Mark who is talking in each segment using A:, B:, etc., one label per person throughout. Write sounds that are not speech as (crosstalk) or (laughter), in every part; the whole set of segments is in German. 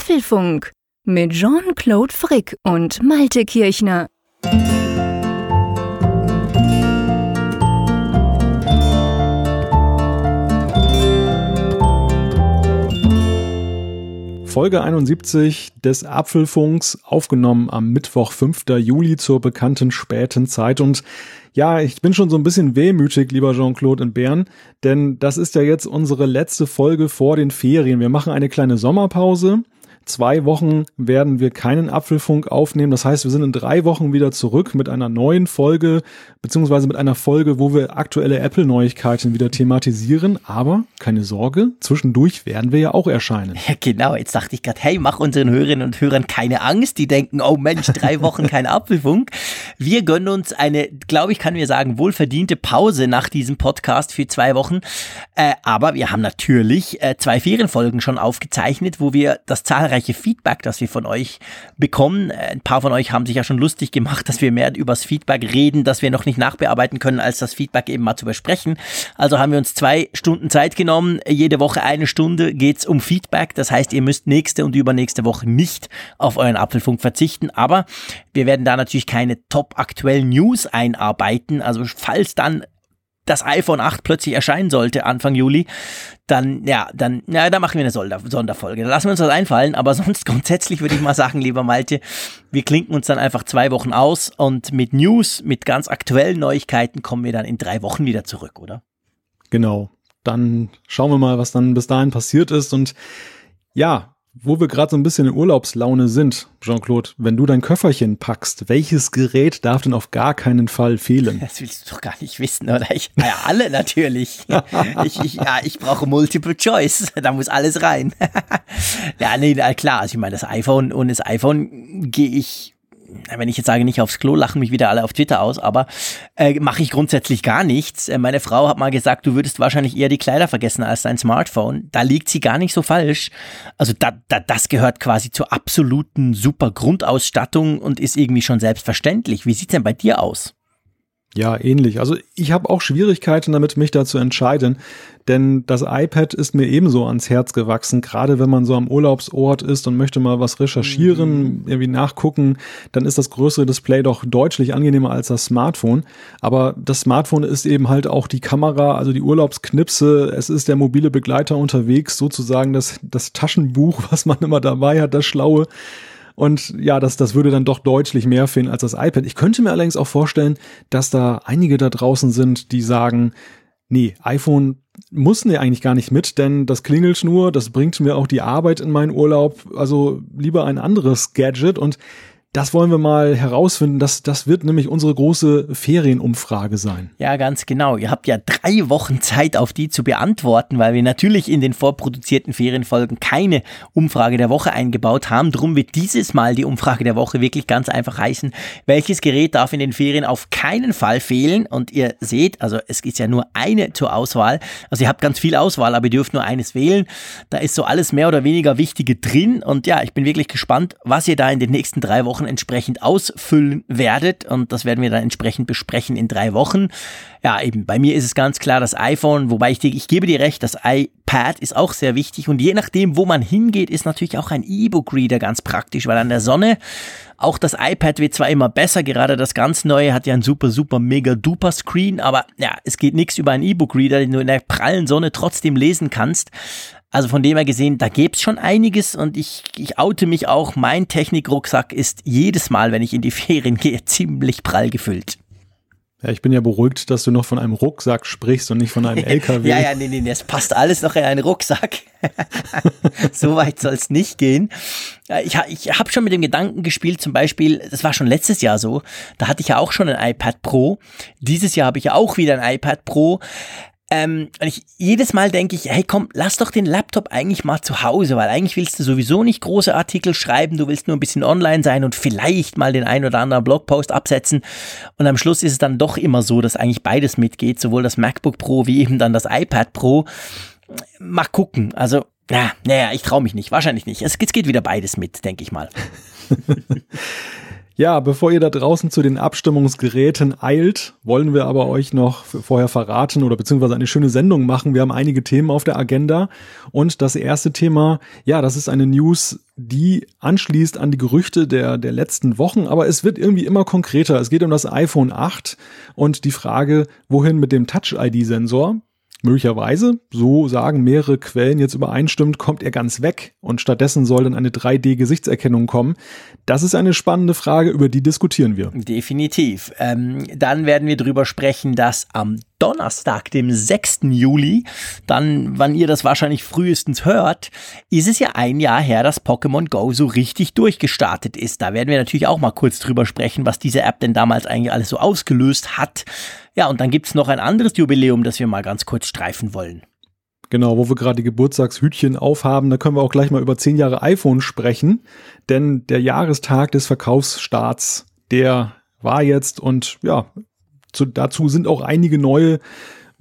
A: Apfelfunk mit Jean-Claude Frick und Malte Kirchner.
B: Folge 71 des Apfelfunks, aufgenommen am Mittwoch, 5. Juli zur bekannten späten Zeit. Und ja, ich bin schon so ein bisschen wehmütig, lieber Jean-Claude in Bern, denn das ist ja jetzt unsere letzte Folge vor den Ferien. Wir machen eine kleine Sommerpause zwei Wochen werden wir keinen Apfelfunk aufnehmen. Das heißt, wir sind in drei Wochen wieder zurück mit einer neuen Folge, beziehungsweise mit einer Folge, wo wir aktuelle Apple-Neuigkeiten wieder thematisieren. Aber keine Sorge, zwischendurch werden wir ja auch erscheinen.
C: Ja, genau. Jetzt dachte ich gerade, hey, mach unseren Hörerinnen und Hörern keine Angst. Die denken, oh Mensch, drei Wochen kein Apfelfunk. Wir gönnen uns eine, glaube ich, kann mir sagen, wohlverdiente Pause nach diesem Podcast für zwei Wochen. Äh, aber wir haben natürlich äh, zwei Ferienfolgen schon aufgezeichnet, wo wir das zahlreiche Feedback, das wir von euch bekommen. Äh, ein paar von euch haben sich ja schon lustig gemacht, dass wir mehr übers Feedback reden, dass wir noch nicht nachbearbeiten können, als das Feedback eben mal zu besprechen. Also haben wir uns zwei Stunden Zeit genommen. Jede Woche eine Stunde geht's um Feedback. Das heißt, ihr müsst nächste und übernächste Woche nicht auf euren Apfelfunk verzichten. Aber wir werden da natürlich keine top aktuellen News einarbeiten. Also falls dann das iPhone 8 plötzlich erscheinen sollte Anfang Juli, dann, ja, dann, ja, da machen wir eine Sonderfolge. Da lassen wir uns das einfallen, aber (laughs) sonst grundsätzlich würde ich mal sagen, lieber Malte, wir klinken uns dann einfach zwei Wochen aus und mit News, mit ganz aktuellen Neuigkeiten kommen wir dann in drei Wochen wieder zurück, oder?
B: Genau. Dann schauen wir mal, was dann bis dahin passiert ist und ja, wo wir gerade so ein bisschen in Urlaubslaune sind, Jean-Claude, wenn du dein Köfferchen packst, welches Gerät darf denn auf gar keinen Fall fehlen?
C: Das willst du doch gar nicht wissen, oder? Ich, ja, alle natürlich. (laughs) ich, ich, ja, ich brauche Multiple Choice. (laughs) Da muss alles rein. (laughs) ja, nee, klar. Also ich meine, das iPhone und das iPhone gehe ich wenn ich jetzt sage, nicht aufs Klo, lachen mich wieder alle auf Twitter aus, aber äh, mache ich grundsätzlich gar nichts. Äh, meine Frau hat mal gesagt, du würdest wahrscheinlich eher die Kleider vergessen als dein Smartphone. Da liegt sie gar nicht so falsch. Also da, da, das gehört quasi zur absoluten super Grundausstattung und ist irgendwie schon selbstverständlich. Wie sieht's denn bei dir aus?
B: Ja, ähnlich. Also ich habe auch Schwierigkeiten damit, mich da zu entscheiden, denn das iPad ist mir ebenso ans Herz gewachsen. Gerade wenn man so am Urlaubsort ist und möchte mal was recherchieren, mhm. irgendwie nachgucken, dann ist das größere Display doch deutlich angenehmer als das Smartphone. Aber das Smartphone ist eben halt auch die Kamera, also die Urlaubsknipse. Es ist der mobile Begleiter unterwegs, sozusagen das, das Taschenbuch, (laughs) was man immer dabei hat, das Schlaue. Und ja, das, das würde dann doch deutlich mehr finden als das iPad. Ich könnte mir allerdings auch vorstellen, dass da einige da draußen sind, die sagen, nee, iPhone muss nee eigentlich gar nicht mit, denn das klingelt nur, das bringt mir auch die Arbeit in meinen Urlaub, also lieber ein anderes Gadget und das wollen wir mal herausfinden. Das, das wird nämlich unsere große Ferienumfrage sein.
C: Ja, ganz genau. Ihr habt ja drei Wochen Zeit, auf die zu beantworten, weil wir natürlich in den vorproduzierten Ferienfolgen keine Umfrage der Woche eingebaut haben. Drum wird dieses Mal die Umfrage der Woche wirklich ganz einfach heißen, welches Gerät darf in den Ferien auf keinen Fall fehlen? Und ihr seht, also es ist ja nur eine zur Auswahl. Also ihr habt ganz viel Auswahl, aber ihr dürft nur eines wählen. Da ist so alles mehr oder weniger Wichtige drin. Und ja, ich bin wirklich gespannt, was ihr da in den nächsten drei Wochen Wochen entsprechend ausfüllen werdet. Und das werden wir dann entsprechend besprechen in drei Wochen. Ja, eben, bei mir ist es ganz klar das iPhone, wobei ich, ich gebe dir recht, das iPad ist auch sehr wichtig. Und je nachdem, wo man hingeht, ist natürlich auch ein E-Book-Reader ganz praktisch, weil an der Sonne auch das iPad wird zwar immer besser, gerade das ganz neue hat ja ein super, super, mega duper Screen, aber ja, es geht nichts über einen E-Book-Reader, den du in der prallen Sonne trotzdem lesen kannst. Also von dem her gesehen, da gibt's schon einiges und ich, ich oute mich auch, mein Technikrucksack ist jedes Mal, wenn ich in die (laughs) Ferien gehe, ziemlich prall gefüllt.
B: Ja, ich bin ja beruhigt, dass du noch von einem Rucksack sprichst und nicht von einem (laughs) LKW.
C: ja, ja, nee, nee, das passt alles noch in einen Rucksack. (laughs) so weit soll es nicht gehen. Ich, ich habe schon mit dem Gedanken gespielt, zum Beispiel, das war schon letztes Jahr so, da hatte ich ja auch schon ein iPad Pro. Dieses Jahr habe ich ja auch wieder ein iPad Pro. Ähm, und ich, jedes Mal denke ich, hey komm, lass doch den Laptop eigentlich mal zu Hause, weil eigentlich willst du sowieso nicht große Artikel schreiben, du willst nur ein bisschen online sein und vielleicht mal den ein oder anderen Blogpost absetzen. Und am Schluss ist es dann doch immer so, dass eigentlich beides mitgeht, sowohl das MacBook Pro wie eben dann das iPad Pro. Mal gucken. Also, na, naja, ich traue mich nicht, wahrscheinlich nicht. Es, es geht wieder beides mit, denke ich mal. (laughs)
B: Ja, bevor ihr da draußen zu den Abstimmungsgeräten eilt, wollen wir aber euch noch vorher verraten oder beziehungsweise eine schöne Sendung machen. Wir haben einige Themen auf der Agenda und das erste Thema, ja, das ist eine News, die anschließt an die Gerüchte der, der letzten Wochen, aber es wird irgendwie immer konkreter. Es geht um das iPhone 8 und die Frage, wohin mit dem Touch-ID-Sensor. Möglicherweise, so sagen mehrere Quellen jetzt übereinstimmend, kommt er ganz weg und stattdessen soll dann eine 3D-Gesichtserkennung kommen. Das ist eine spannende Frage, über die diskutieren wir.
C: Definitiv. Ähm, dann werden wir darüber sprechen, dass am Donnerstag, dem 6. Juli, dann, wann ihr das wahrscheinlich frühestens hört, ist es ja ein Jahr her, dass Pokémon Go so richtig durchgestartet ist. Da werden wir natürlich auch mal kurz drüber sprechen, was diese App denn damals eigentlich alles so ausgelöst hat. Ja, und dann gibt's noch ein anderes Jubiläum, das wir mal ganz kurz streifen wollen.
B: Genau, wo wir gerade die Geburtstagshütchen aufhaben, da können wir auch gleich mal über zehn Jahre iPhone sprechen, denn der Jahrestag des Verkaufsstarts, der war jetzt und ja, zu, dazu sind auch einige neue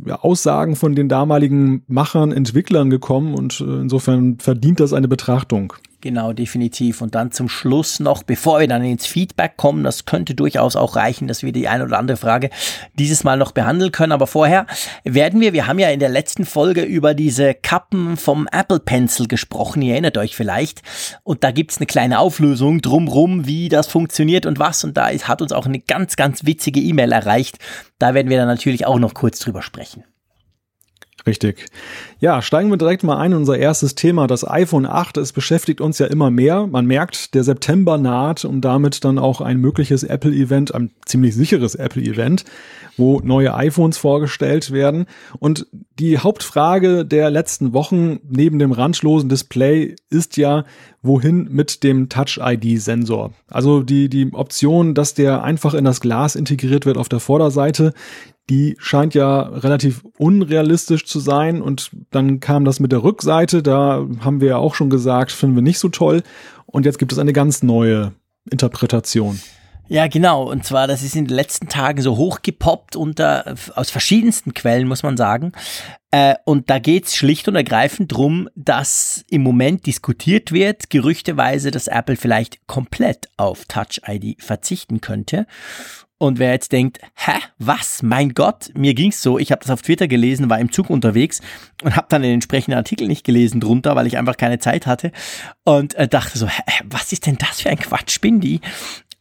B: Aussagen von den damaligen Machern, Entwicklern gekommen und äh, insofern verdient das eine Betrachtung.
C: Genau, definitiv. Und dann zum Schluss noch, bevor wir dann ins Feedback kommen, das könnte durchaus auch reichen, dass wir die eine oder andere Frage dieses Mal noch behandeln können. Aber vorher werden wir, wir haben ja in der letzten Folge über diese Kappen vom Apple Pencil gesprochen, ihr erinnert euch vielleicht. Und da gibt's eine kleine Auflösung drumrum, wie das funktioniert und was. Und da hat uns auch eine ganz, ganz witzige E-Mail erreicht. Da werden wir dann natürlich auch noch kurz drüber sprechen.
B: Richtig. Ja, steigen wir direkt mal ein in unser erstes Thema, das iPhone 8. Es beschäftigt uns ja immer mehr. Man merkt, der September naht und damit dann auch ein mögliches Apple-Event, ein ziemlich sicheres Apple-Event, wo neue iPhones vorgestellt werden. Und die Hauptfrage der letzten Wochen neben dem randlosen Display ist ja, wohin mit dem Touch-ID-Sensor? Also die, die Option, dass der einfach in das Glas integriert wird auf der Vorderseite, die scheint ja relativ unrealistisch zu sein. Und dann kam das mit der Rückseite, da haben wir ja auch schon gesagt, finden wir nicht so toll. Und jetzt gibt es eine ganz neue Interpretation.
C: Ja, genau. Und zwar, das ist in den letzten Tagen so hochgepoppt unter, aus verschiedensten Quellen, muss man sagen. Äh, und da geht's schlicht und ergreifend drum, dass im Moment diskutiert wird, gerüchteweise, dass Apple vielleicht komplett auf Touch ID verzichten könnte. Und wer jetzt denkt, hä, was, mein Gott, mir ging's so, ich habe das auf Twitter gelesen, war im Zug unterwegs und habe dann den entsprechenden Artikel nicht gelesen drunter, weil ich einfach keine Zeit hatte. Und äh, dachte so, hä, was ist denn das für ein Quatsch, Spindi?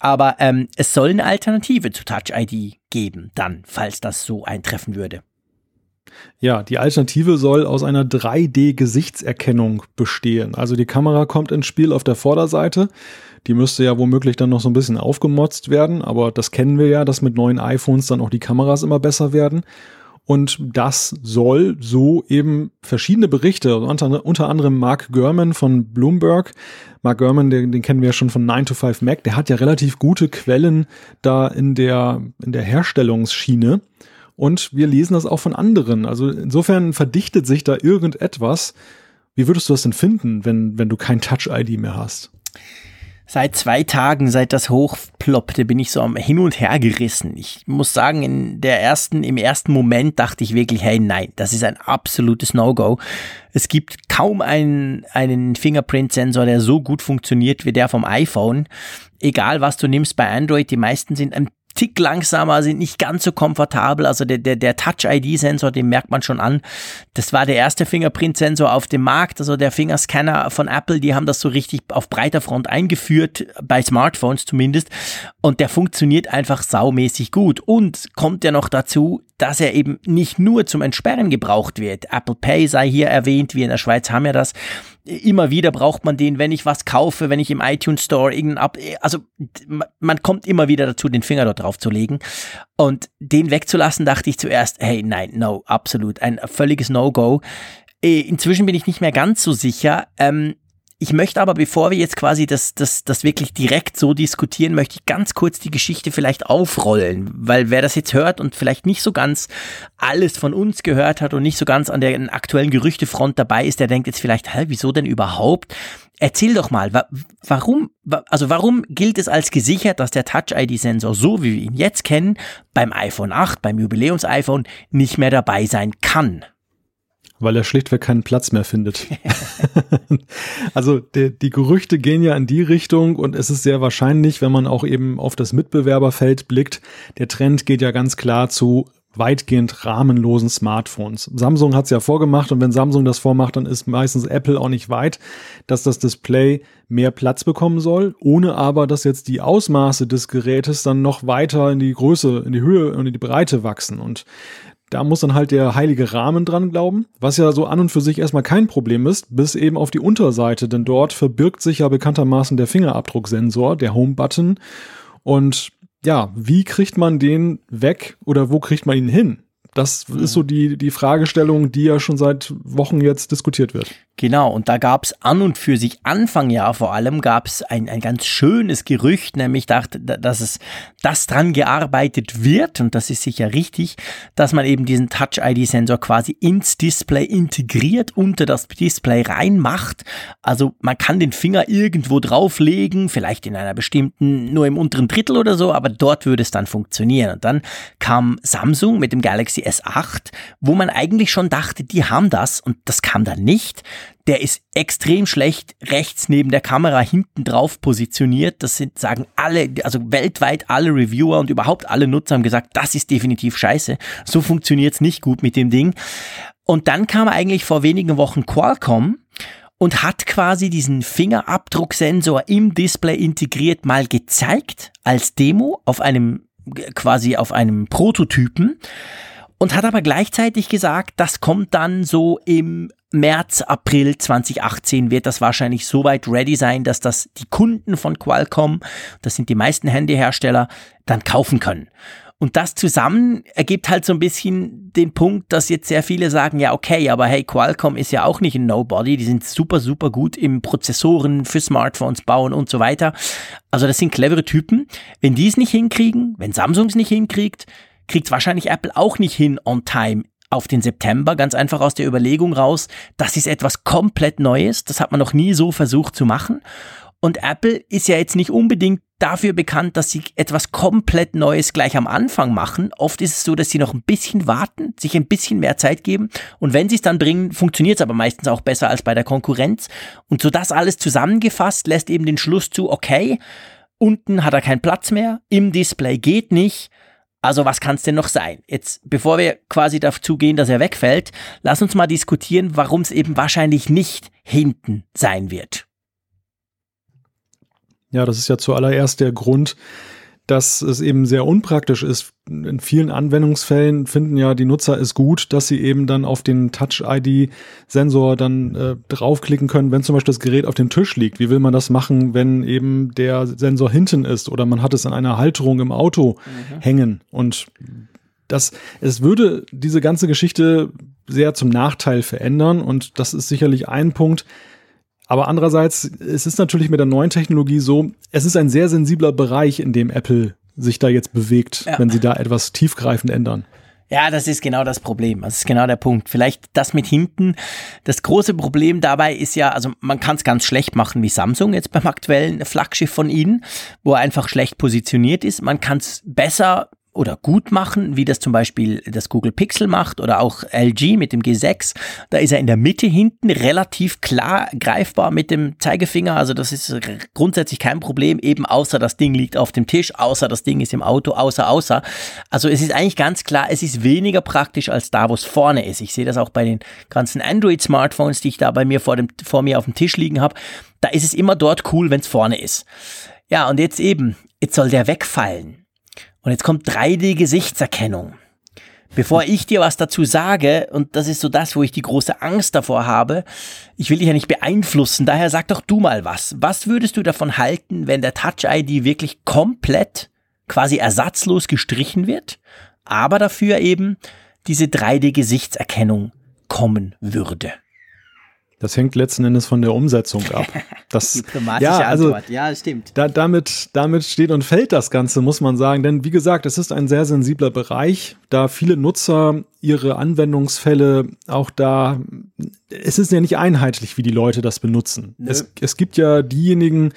C: Aber ähm, es soll eine Alternative zu Touch ID geben, dann, falls das so eintreffen würde.
B: Ja, die Alternative soll aus einer 3D-Gesichtserkennung bestehen. Also die Kamera kommt ins Spiel auf der Vorderseite. Die müsste ja womöglich dann noch so ein bisschen aufgemotzt werden, aber das kennen wir ja, dass mit neuen iPhones dann auch die Kameras immer besser werden. Und das soll so eben verschiedene Berichte, unter, unter anderem Mark Gurman von Bloomberg. Mark Gurman, den, den kennen wir ja schon von 9 to 5 Mac, der hat ja relativ gute Quellen da in der, in der Herstellungsschiene. Und wir lesen das auch von anderen. Also insofern verdichtet sich da irgendetwas. Wie würdest du das denn finden, wenn, wenn du kein Touch-ID mehr hast?
C: Seit zwei Tagen, seit das hochploppte, bin ich so am Hin und Her gerissen. Ich muss sagen, in der ersten, im ersten Moment dachte ich wirklich, hey, nein, das ist ein absolutes No-Go. Es gibt kaum einen, einen Fingerprint-Sensor, der so gut funktioniert wie der vom iPhone. Egal was du nimmst bei Android, die meisten sind ein Tick langsamer, sind nicht ganz so komfortabel. Also der, der, der Touch-ID-Sensor, den merkt man schon an. Das war der erste Fingerprint-Sensor auf dem Markt. Also der Fingerscanner von Apple, die haben das so richtig auf breiter Front eingeführt, bei Smartphones zumindest. Und der funktioniert einfach saumäßig gut. Und kommt ja noch dazu, dass er eben nicht nur zum Entsperren gebraucht wird. Apple Pay sei hier erwähnt, wir in der Schweiz haben ja das. Immer wieder braucht man den, wenn ich was kaufe, wenn ich im iTunes Store irgendein Ab, also man kommt immer wieder dazu, den Finger dort drauf zu legen. Und den wegzulassen, dachte ich zuerst, hey, nein, no, absolut, ein völliges No-Go. Äh, inzwischen bin ich nicht mehr ganz so sicher. Ähm, ich möchte aber, bevor wir jetzt quasi das, das, das wirklich direkt so diskutieren, möchte ich ganz kurz die Geschichte vielleicht aufrollen, weil wer das jetzt hört und vielleicht nicht so ganz alles von uns gehört hat und nicht so ganz an der aktuellen Gerüchtefront dabei ist, der denkt jetzt vielleicht, hä, wieso denn überhaupt? Erzähl doch mal, warum, also warum gilt es als gesichert, dass der Touch-ID-Sensor, so wie wir ihn jetzt kennen, beim iPhone 8, beim Jubiläums-iPhone nicht mehr dabei sein kann?
B: Weil er schlichtweg keinen Platz mehr findet. (laughs) also die, die Gerüchte gehen ja in die Richtung und es ist sehr wahrscheinlich, wenn man auch eben auf das Mitbewerberfeld blickt, der Trend geht ja ganz klar zu weitgehend rahmenlosen Smartphones. Samsung hat es ja vorgemacht und wenn Samsung das vormacht, dann ist meistens Apple auch nicht weit, dass das Display mehr Platz bekommen soll, ohne aber, dass jetzt die Ausmaße des Gerätes dann noch weiter in die Größe, in die Höhe und in die Breite wachsen. Und da muss dann halt der heilige Rahmen dran glauben, was ja so an und für sich erstmal kein Problem ist, bis eben auf die Unterseite, denn dort verbirgt sich ja bekanntermaßen der Fingerabdrucksensor, der Home-Button. Und ja, wie kriegt man den weg oder wo kriegt man ihn hin? Das ist so die, die Fragestellung, die ja schon seit Wochen jetzt diskutiert wird.
C: Genau, und da gab es an und für sich Anfang Jahr vor allem gab es ein, ein ganz schönes Gerücht, nämlich dachte, dass es das dran gearbeitet wird, und das ist sicher richtig, dass man eben diesen Touch-ID-Sensor quasi ins Display integriert, unter das Display reinmacht. Also man kann den Finger irgendwo drauflegen, vielleicht in einer bestimmten, nur im unteren Drittel oder so, aber dort würde es dann funktionieren. Und dann kam Samsung mit dem Galaxy S8, wo man eigentlich schon dachte, die haben das und das kam dann nicht der ist extrem schlecht rechts neben der Kamera hinten drauf positioniert. Das sind, sagen alle, also weltweit alle Reviewer und überhaupt alle Nutzer haben gesagt, das ist definitiv scheiße. So funktioniert's nicht gut mit dem Ding. Und dann kam eigentlich vor wenigen Wochen Qualcomm und hat quasi diesen Fingerabdrucksensor im Display integriert mal gezeigt als Demo auf einem quasi auf einem Prototypen und hat aber gleichzeitig gesagt, das kommt dann so im März, April 2018 wird das wahrscheinlich so weit ready sein, dass das die Kunden von Qualcomm, das sind die meisten Handyhersteller, dann kaufen können. Und das zusammen ergibt halt so ein bisschen den Punkt, dass jetzt sehr viele sagen, ja, okay, aber hey, Qualcomm ist ja auch nicht ein Nobody, die sind super, super gut im Prozessoren für Smartphones bauen und so weiter. Also das sind clevere Typen. Wenn die es nicht hinkriegen, wenn Samsung es nicht hinkriegt, kriegt wahrscheinlich Apple auch nicht hin on time auf den September, ganz einfach aus der Überlegung raus, das ist etwas komplett Neues, das hat man noch nie so versucht zu machen. Und Apple ist ja jetzt nicht unbedingt dafür bekannt, dass sie etwas komplett Neues gleich am Anfang machen. Oft ist es so, dass sie noch ein bisschen warten, sich ein bisschen mehr Zeit geben. Und wenn sie es dann bringen, funktioniert es aber meistens auch besser als bei der Konkurrenz. Und so das alles zusammengefasst lässt eben den Schluss zu, okay, unten hat er keinen Platz mehr, im Display geht nicht. Also was kann es denn noch sein? Jetzt, bevor wir quasi dazu gehen, dass er wegfällt, lass uns mal diskutieren, warum es eben wahrscheinlich nicht hinten sein wird.
B: Ja, das ist ja zuallererst der Grund, dass es eben sehr unpraktisch ist. In vielen Anwendungsfällen finden ja die Nutzer es gut, dass sie eben dann auf den Touch-ID-Sensor dann äh, draufklicken können, wenn zum Beispiel das Gerät auf dem Tisch liegt. Wie will man das machen, wenn eben der Sensor hinten ist oder man hat es an einer Halterung im Auto mhm. hängen? Und das, es würde diese ganze Geschichte sehr zum Nachteil verändern und das ist sicherlich ein Punkt, aber andererseits, es ist natürlich mit der neuen Technologie so, es ist ein sehr sensibler Bereich, in dem Apple sich da jetzt bewegt, ja. wenn sie da etwas tiefgreifend ändern.
C: Ja, das ist genau das Problem. Das ist genau der Punkt. Vielleicht das mit hinten. Das große Problem dabei ist ja, also man kann es ganz schlecht machen wie Samsung jetzt beim aktuellen Flaggschiff von ihnen, wo er einfach schlecht positioniert ist. Man kann es besser oder gut machen, wie das zum Beispiel das Google Pixel macht oder auch LG mit dem G6. Da ist er in der Mitte hinten relativ klar greifbar mit dem Zeigefinger. Also das ist grundsätzlich kein Problem, eben außer das Ding liegt auf dem Tisch, außer das Ding ist im Auto, außer, außer. Also es ist eigentlich ganz klar, es ist weniger praktisch als da, wo es vorne ist. Ich sehe das auch bei den ganzen Android-Smartphones, die ich da bei mir vor, dem, vor mir auf dem Tisch liegen habe. Da ist es immer dort cool, wenn es vorne ist. Ja, und jetzt eben, jetzt soll der wegfallen. Und jetzt kommt 3D-Gesichtserkennung. Bevor ich dir was dazu sage, und das ist so das, wo ich die große Angst davor habe, ich will dich ja nicht beeinflussen, daher sag doch du mal was. Was würdest du davon halten, wenn der Touch-ID wirklich komplett, quasi ersatzlos gestrichen wird, aber dafür eben diese 3D-Gesichtserkennung kommen würde?
B: Das hängt letzten Endes von der Umsetzung ab. (laughs) Das,
C: Diplomatische ja, also, Antwort. Ja, stimmt.
B: Da, damit, damit steht und fällt das Ganze, muss man sagen. Denn wie gesagt, es ist ein sehr sensibler Bereich, da viele Nutzer ihre Anwendungsfälle auch da, es ist ja nicht einheitlich, wie die Leute das benutzen. Es, es gibt ja diejenigen,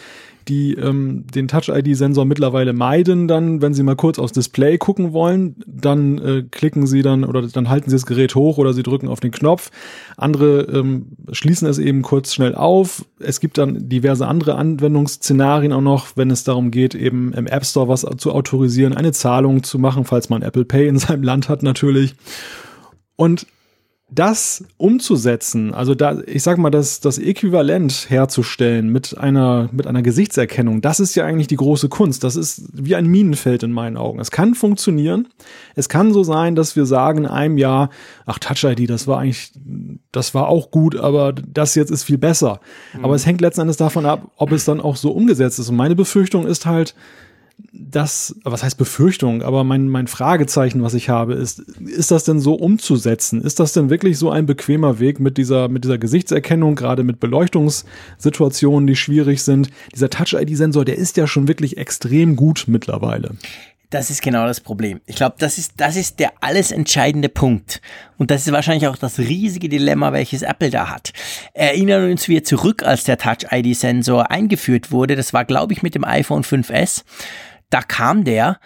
B: die ähm, den Touch-ID-Sensor mittlerweile meiden, dann, wenn sie mal kurz aufs Display gucken wollen, dann äh, klicken sie dann oder dann halten sie das Gerät hoch oder sie drücken auf den Knopf. Andere ähm, schließen es eben kurz schnell auf. Es gibt dann diverse andere Anwendungsszenarien auch noch, wenn es darum geht, eben im App Store was zu autorisieren, eine Zahlung zu machen, falls man Apple Pay in seinem Land hat natürlich. Und das umzusetzen, also da, ich sag mal, das, das Äquivalent herzustellen mit einer, mit einer Gesichtserkennung, das ist ja eigentlich die große Kunst. Das ist wie ein Minenfeld in meinen Augen. Es kann funktionieren. Es kann so sein, dass wir sagen in einem Jahr, ach, Touch ID, das war eigentlich, das war auch gut, aber das jetzt ist viel besser. Mhm. Aber es hängt letzten Endes davon ab, ob es dann auch so umgesetzt ist. Und meine Befürchtung ist halt, das, was heißt Befürchtung, aber mein, mein Fragezeichen, was ich habe, ist, ist das denn so umzusetzen? Ist das denn wirklich so ein bequemer Weg mit dieser, mit dieser Gesichtserkennung, gerade mit Beleuchtungssituationen, die schwierig sind? Dieser Touch-ID-Sensor, der ist ja schon wirklich extrem gut mittlerweile.
C: Das ist genau das Problem. Ich glaube, das ist, das ist der alles entscheidende Punkt. Und das ist wahrscheinlich auch das riesige Dilemma, welches Apple da hat. Erinnern uns wir zurück, als der Touch-ID-Sensor eingeführt wurde. Das war, glaube ich, mit dem iPhone 5S da kam der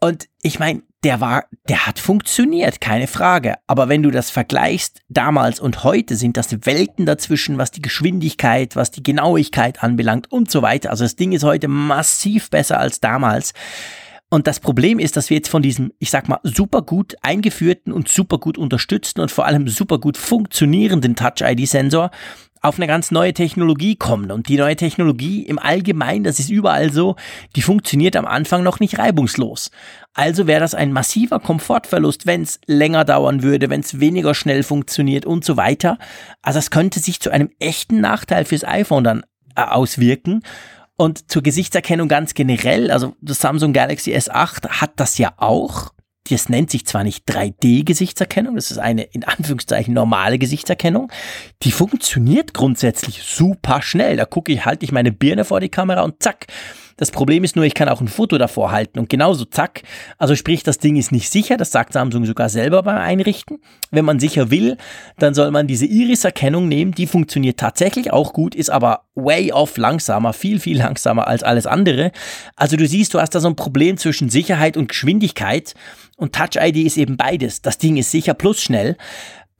C: und ich meine, der war, der hat funktioniert, keine Frage. Aber wenn du das vergleichst, damals und heute sind das Welten dazwischen, was die Geschwindigkeit, was die Genauigkeit anbelangt und so weiter. Also das Ding ist heute massiv besser als damals. Und das Problem ist, dass wir jetzt von diesem, ich sag mal, super gut eingeführten und super gut unterstützten und vor allem super gut funktionierenden Touch-ID-Sensor auf eine ganz neue Technologie kommen. Und die neue Technologie im Allgemeinen, das ist überall so, die funktioniert am Anfang noch nicht reibungslos. Also wäre das ein massiver Komfortverlust, wenn es länger dauern würde, wenn es weniger schnell funktioniert und so weiter. Also es könnte sich zu einem echten Nachteil fürs iPhone dann äh, auswirken. Und zur Gesichtserkennung ganz generell, also das Samsung Galaxy S8 hat das ja auch das nennt sich zwar nicht 3D-Gesichtserkennung, das ist eine in Anführungszeichen normale Gesichtserkennung. Die funktioniert grundsätzlich super schnell. Da gucke ich, halte ich meine Birne vor die Kamera und zack, das Problem ist nur, ich kann auch ein Foto davor halten und genauso zack. Also sprich, das Ding ist nicht sicher, das sagt Samsung sogar selber beim Einrichten. Wenn man sicher will, dann soll man diese Iris-Erkennung nehmen, die funktioniert tatsächlich auch gut, ist aber way off langsamer, viel, viel langsamer als alles andere. Also du siehst, du hast da so ein Problem zwischen Sicherheit und Geschwindigkeit und Touch ID ist eben beides. Das Ding ist sicher plus schnell.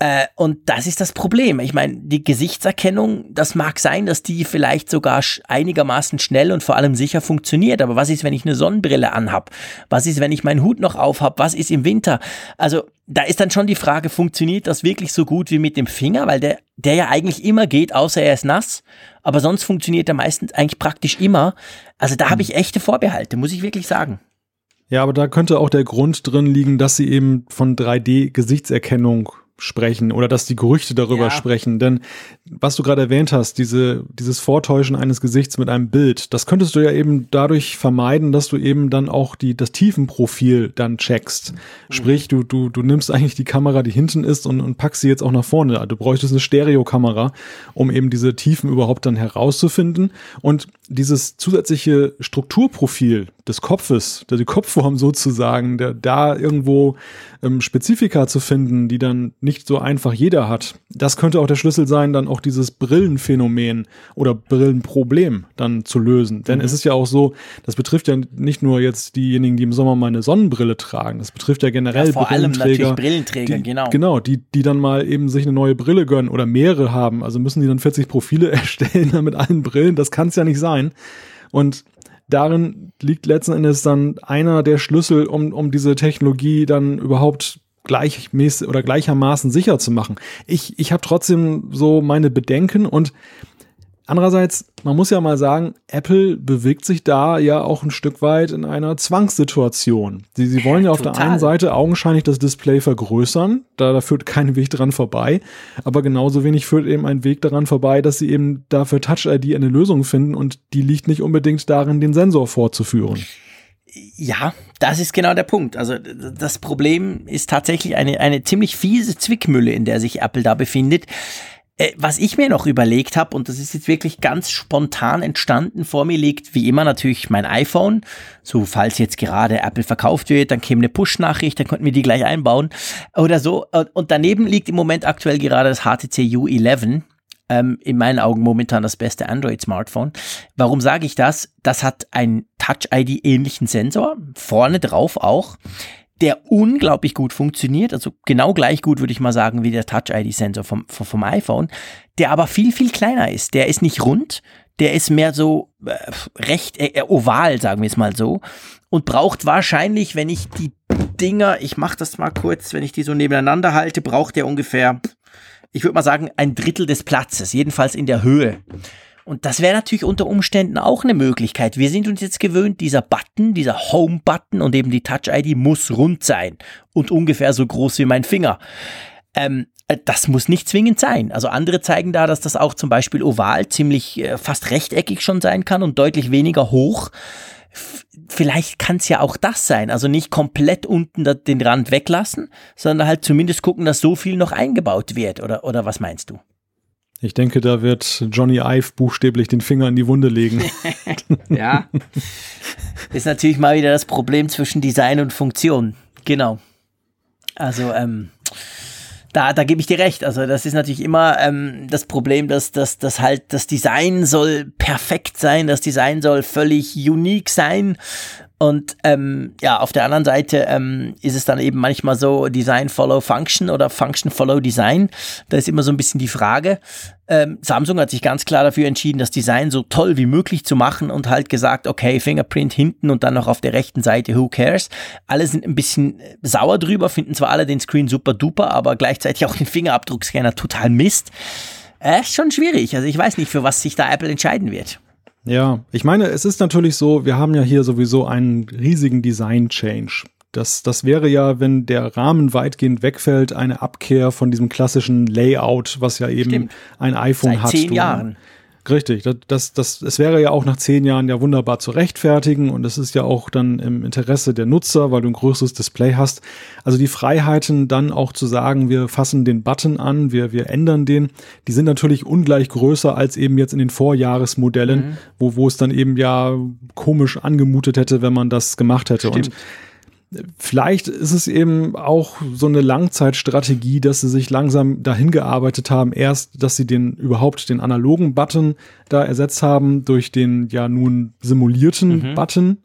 C: Äh, und das ist das Problem. Ich meine, die Gesichtserkennung, das mag sein, dass die vielleicht sogar einigermaßen schnell und vor allem sicher funktioniert. Aber was ist, wenn ich eine Sonnenbrille anhab? Was ist, wenn ich meinen Hut noch aufhab? Was ist im Winter? Also da ist dann schon die Frage, funktioniert das wirklich so gut wie mit dem Finger? Weil der, der ja eigentlich immer geht, außer er ist nass. Aber sonst funktioniert er meistens eigentlich praktisch immer. Also da habe ich echte Vorbehalte, muss ich wirklich sagen.
B: Ja, aber da könnte auch der Grund drin liegen, dass sie eben von 3D-Gesichtserkennung sprechen oder dass die Gerüchte darüber ja. sprechen. Denn was du gerade erwähnt hast, diese, dieses Vortäuschen eines Gesichts mit einem Bild, das könntest du ja eben dadurch vermeiden, dass du eben dann auch die, das Tiefenprofil dann checkst. Mhm. Sprich, du, du, du nimmst eigentlich die Kamera, die hinten ist und, und packst sie jetzt auch nach vorne. Du bräuchtest eine Stereokamera, um eben diese Tiefen überhaupt dann herauszufinden. Und dieses zusätzliche Strukturprofil des Kopfes, der die Kopfform sozusagen, der da irgendwo ähm, Spezifika zu finden, die dann nicht so einfach jeder hat. Das könnte auch der Schlüssel sein, dann auch dieses Brillenphänomen oder Brillenproblem dann zu lösen. Denn mhm. es ist ja auch so, das betrifft ja nicht nur jetzt diejenigen, die im Sommer mal eine Sonnenbrille tragen. Das betrifft ja generell ja,
C: vor Brillenträger. Allem natürlich Brillenträger,
B: die,
C: genau.
B: Genau, die, die dann mal eben sich eine neue Brille gönnen oder mehrere haben. Also müssen die dann 40 Profile (laughs) erstellen mit allen Brillen. Das kann es ja nicht sein. Und darin liegt letzten Endes dann einer der Schlüssel, um, um diese Technologie dann überhaupt gleichmäßig oder gleichermaßen sicher zu machen. Ich, ich habe trotzdem so meine Bedenken und Andererseits, man muss ja mal sagen, Apple bewegt sich da ja auch ein Stück weit in einer Zwangssituation. Sie, sie wollen ja auf Total. der einen Seite augenscheinlich das Display vergrößern, da, da führt kein Weg dran vorbei, aber genauso wenig führt eben ein Weg daran vorbei, dass sie eben dafür Touch ID eine Lösung finden und die liegt nicht unbedingt darin, den Sensor vorzuführen.
C: Ja, das ist genau der Punkt. Also das Problem ist tatsächlich eine, eine ziemlich fiese Zwickmülle, in der sich Apple da befindet. Äh, was ich mir noch überlegt habe, und das ist jetzt wirklich ganz spontan entstanden, vor mir liegt wie immer natürlich mein iPhone. So, falls jetzt gerade Apple verkauft wird, dann käme eine Push-Nachricht, dann könnten wir die gleich einbauen oder so. Und daneben liegt im Moment aktuell gerade das HTC U11. Ähm, in meinen Augen momentan das beste Android-Smartphone. Warum sage ich das? Das hat einen Touch-ID-ähnlichen Sensor, vorne drauf auch, der unglaublich gut funktioniert, also genau gleich gut würde ich mal sagen wie der Touch-ID-Sensor vom, vom iPhone, der aber viel, viel kleiner ist. Der ist nicht rund, der ist mehr so äh, recht äh, oval, sagen wir es mal so, und braucht wahrscheinlich, wenn ich die Dinger, ich mache das mal kurz, wenn ich die so nebeneinander halte, braucht der ungefähr, ich würde mal sagen, ein Drittel des Platzes, jedenfalls in der Höhe. Und das wäre natürlich unter Umständen auch eine Möglichkeit. Wir sind uns jetzt gewöhnt, dieser Button, dieser Home-Button und eben die Touch-ID muss rund sein und ungefähr so groß wie mein Finger. Ähm, äh, das muss nicht zwingend sein. Also andere zeigen da, dass das auch zum Beispiel oval ziemlich äh, fast rechteckig schon sein kann und deutlich weniger hoch. F vielleicht kann es ja auch das sein. Also nicht komplett unten den Rand weglassen, sondern halt zumindest gucken, dass so viel noch eingebaut wird. Oder, oder was meinst du?
B: Ich denke, da wird Johnny Ive buchstäblich den Finger in die Wunde legen. (laughs)
C: ja. Ist natürlich mal wieder das Problem zwischen Design und Funktion. Genau. Also, ähm, da, da gebe ich dir recht. Also das ist natürlich immer ähm, das Problem, dass, dass, dass halt das Design soll perfekt sein, das Design soll völlig unique sein. Und ähm, ja, auf der anderen Seite ähm, ist es dann eben manchmal so Design follow Function oder Function follow Design. Da ist immer so ein bisschen die Frage. Ähm, Samsung hat sich ganz klar dafür entschieden, das Design so toll wie möglich zu machen und halt gesagt, okay, Fingerprint hinten und dann noch auf der rechten Seite, who cares? Alle sind ein bisschen sauer drüber, finden zwar alle den Screen super duper, aber gleichzeitig auch den Fingerabdruckscanner total Mist. Äh, ist schon schwierig. Also ich weiß nicht, für was sich da Apple entscheiden wird.
B: Ja, ich meine, es ist natürlich so, wir haben ja hier sowieso einen riesigen Design-Change. Das, das wäre ja, wenn der Rahmen weitgehend wegfällt, eine Abkehr von diesem klassischen Layout, was ja eben Stimmt. ein iPhone
C: Seit
B: hat.
C: Zehn Jahren.
B: Richtig, das, das, das, es wäre ja auch nach zehn Jahren ja wunderbar zu rechtfertigen und es ist ja auch dann im Interesse der Nutzer, weil du ein größeres Display hast. Also die Freiheiten dann auch zu sagen, wir fassen den Button an, wir, wir ändern den, die sind natürlich ungleich größer als eben jetzt in den Vorjahresmodellen, mhm. wo, wo es dann eben ja komisch angemutet hätte, wenn man das gemacht hätte.
C: Stimmt.
B: Und Vielleicht ist es eben auch so eine Langzeitstrategie, dass sie sich langsam dahin gearbeitet haben. Erst, dass sie den überhaupt den analogen Button da ersetzt haben durch den ja nun simulierten mhm. Button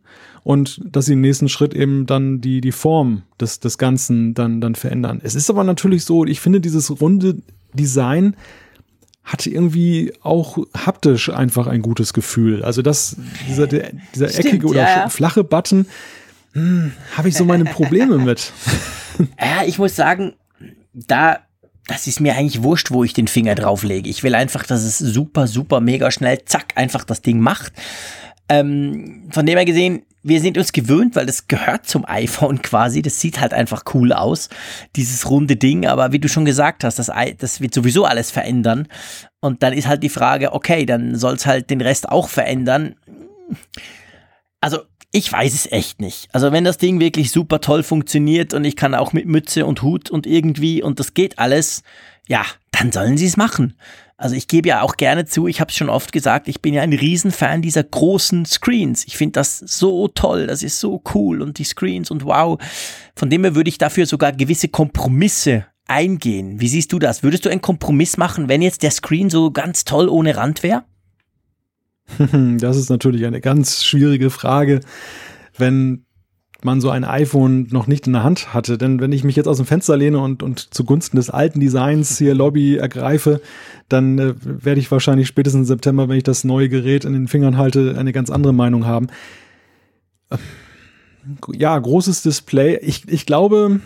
B: und dass sie im nächsten Schritt eben dann die, die Form des, des Ganzen dann, dann verändern. Es ist aber natürlich so, ich finde dieses runde Design hat irgendwie auch haptisch einfach ein gutes Gefühl. Also das, dieser, dieser Stimmt, eckige oder ja. flache Button, hm, habe ich so meine Probleme mit. (laughs)
C: ja, ich muss sagen, da, das ist mir eigentlich wurscht, wo ich den Finger drauflege. Ich will einfach, dass es super, super, mega schnell, zack, einfach das Ding macht. Ähm, von dem her gesehen, wir sind uns gewöhnt, weil das gehört zum iPhone quasi. Das sieht halt einfach cool aus, dieses runde Ding. Aber wie du schon gesagt hast, das, das wird sowieso alles verändern. Und dann ist halt die Frage, okay, dann soll es halt den Rest auch verändern. Also ich weiß es echt nicht. Also wenn das Ding wirklich super toll funktioniert und ich kann auch mit Mütze und Hut und irgendwie und das geht alles, ja, dann sollen sie es machen. Also ich gebe ja auch gerne zu, ich habe es schon oft gesagt, ich bin ja ein Riesenfan dieser großen Screens. Ich finde das so toll, das ist so cool und die Screens und wow. Von dem her würde ich dafür sogar gewisse Kompromisse eingehen. Wie siehst du das? Würdest du einen Kompromiss machen, wenn jetzt der Screen so ganz toll ohne Rand wäre? (laughs)
B: Das ist natürlich eine ganz schwierige Frage, wenn man so ein iPhone noch nicht in der Hand hatte. Denn wenn ich mich jetzt aus dem Fenster lehne und, und zugunsten des alten Designs hier Lobby ergreife, dann äh, werde ich wahrscheinlich spätestens im September, wenn ich das neue Gerät in den Fingern halte, eine ganz andere Meinung haben. Ja, großes Display. Ich, ich glaube,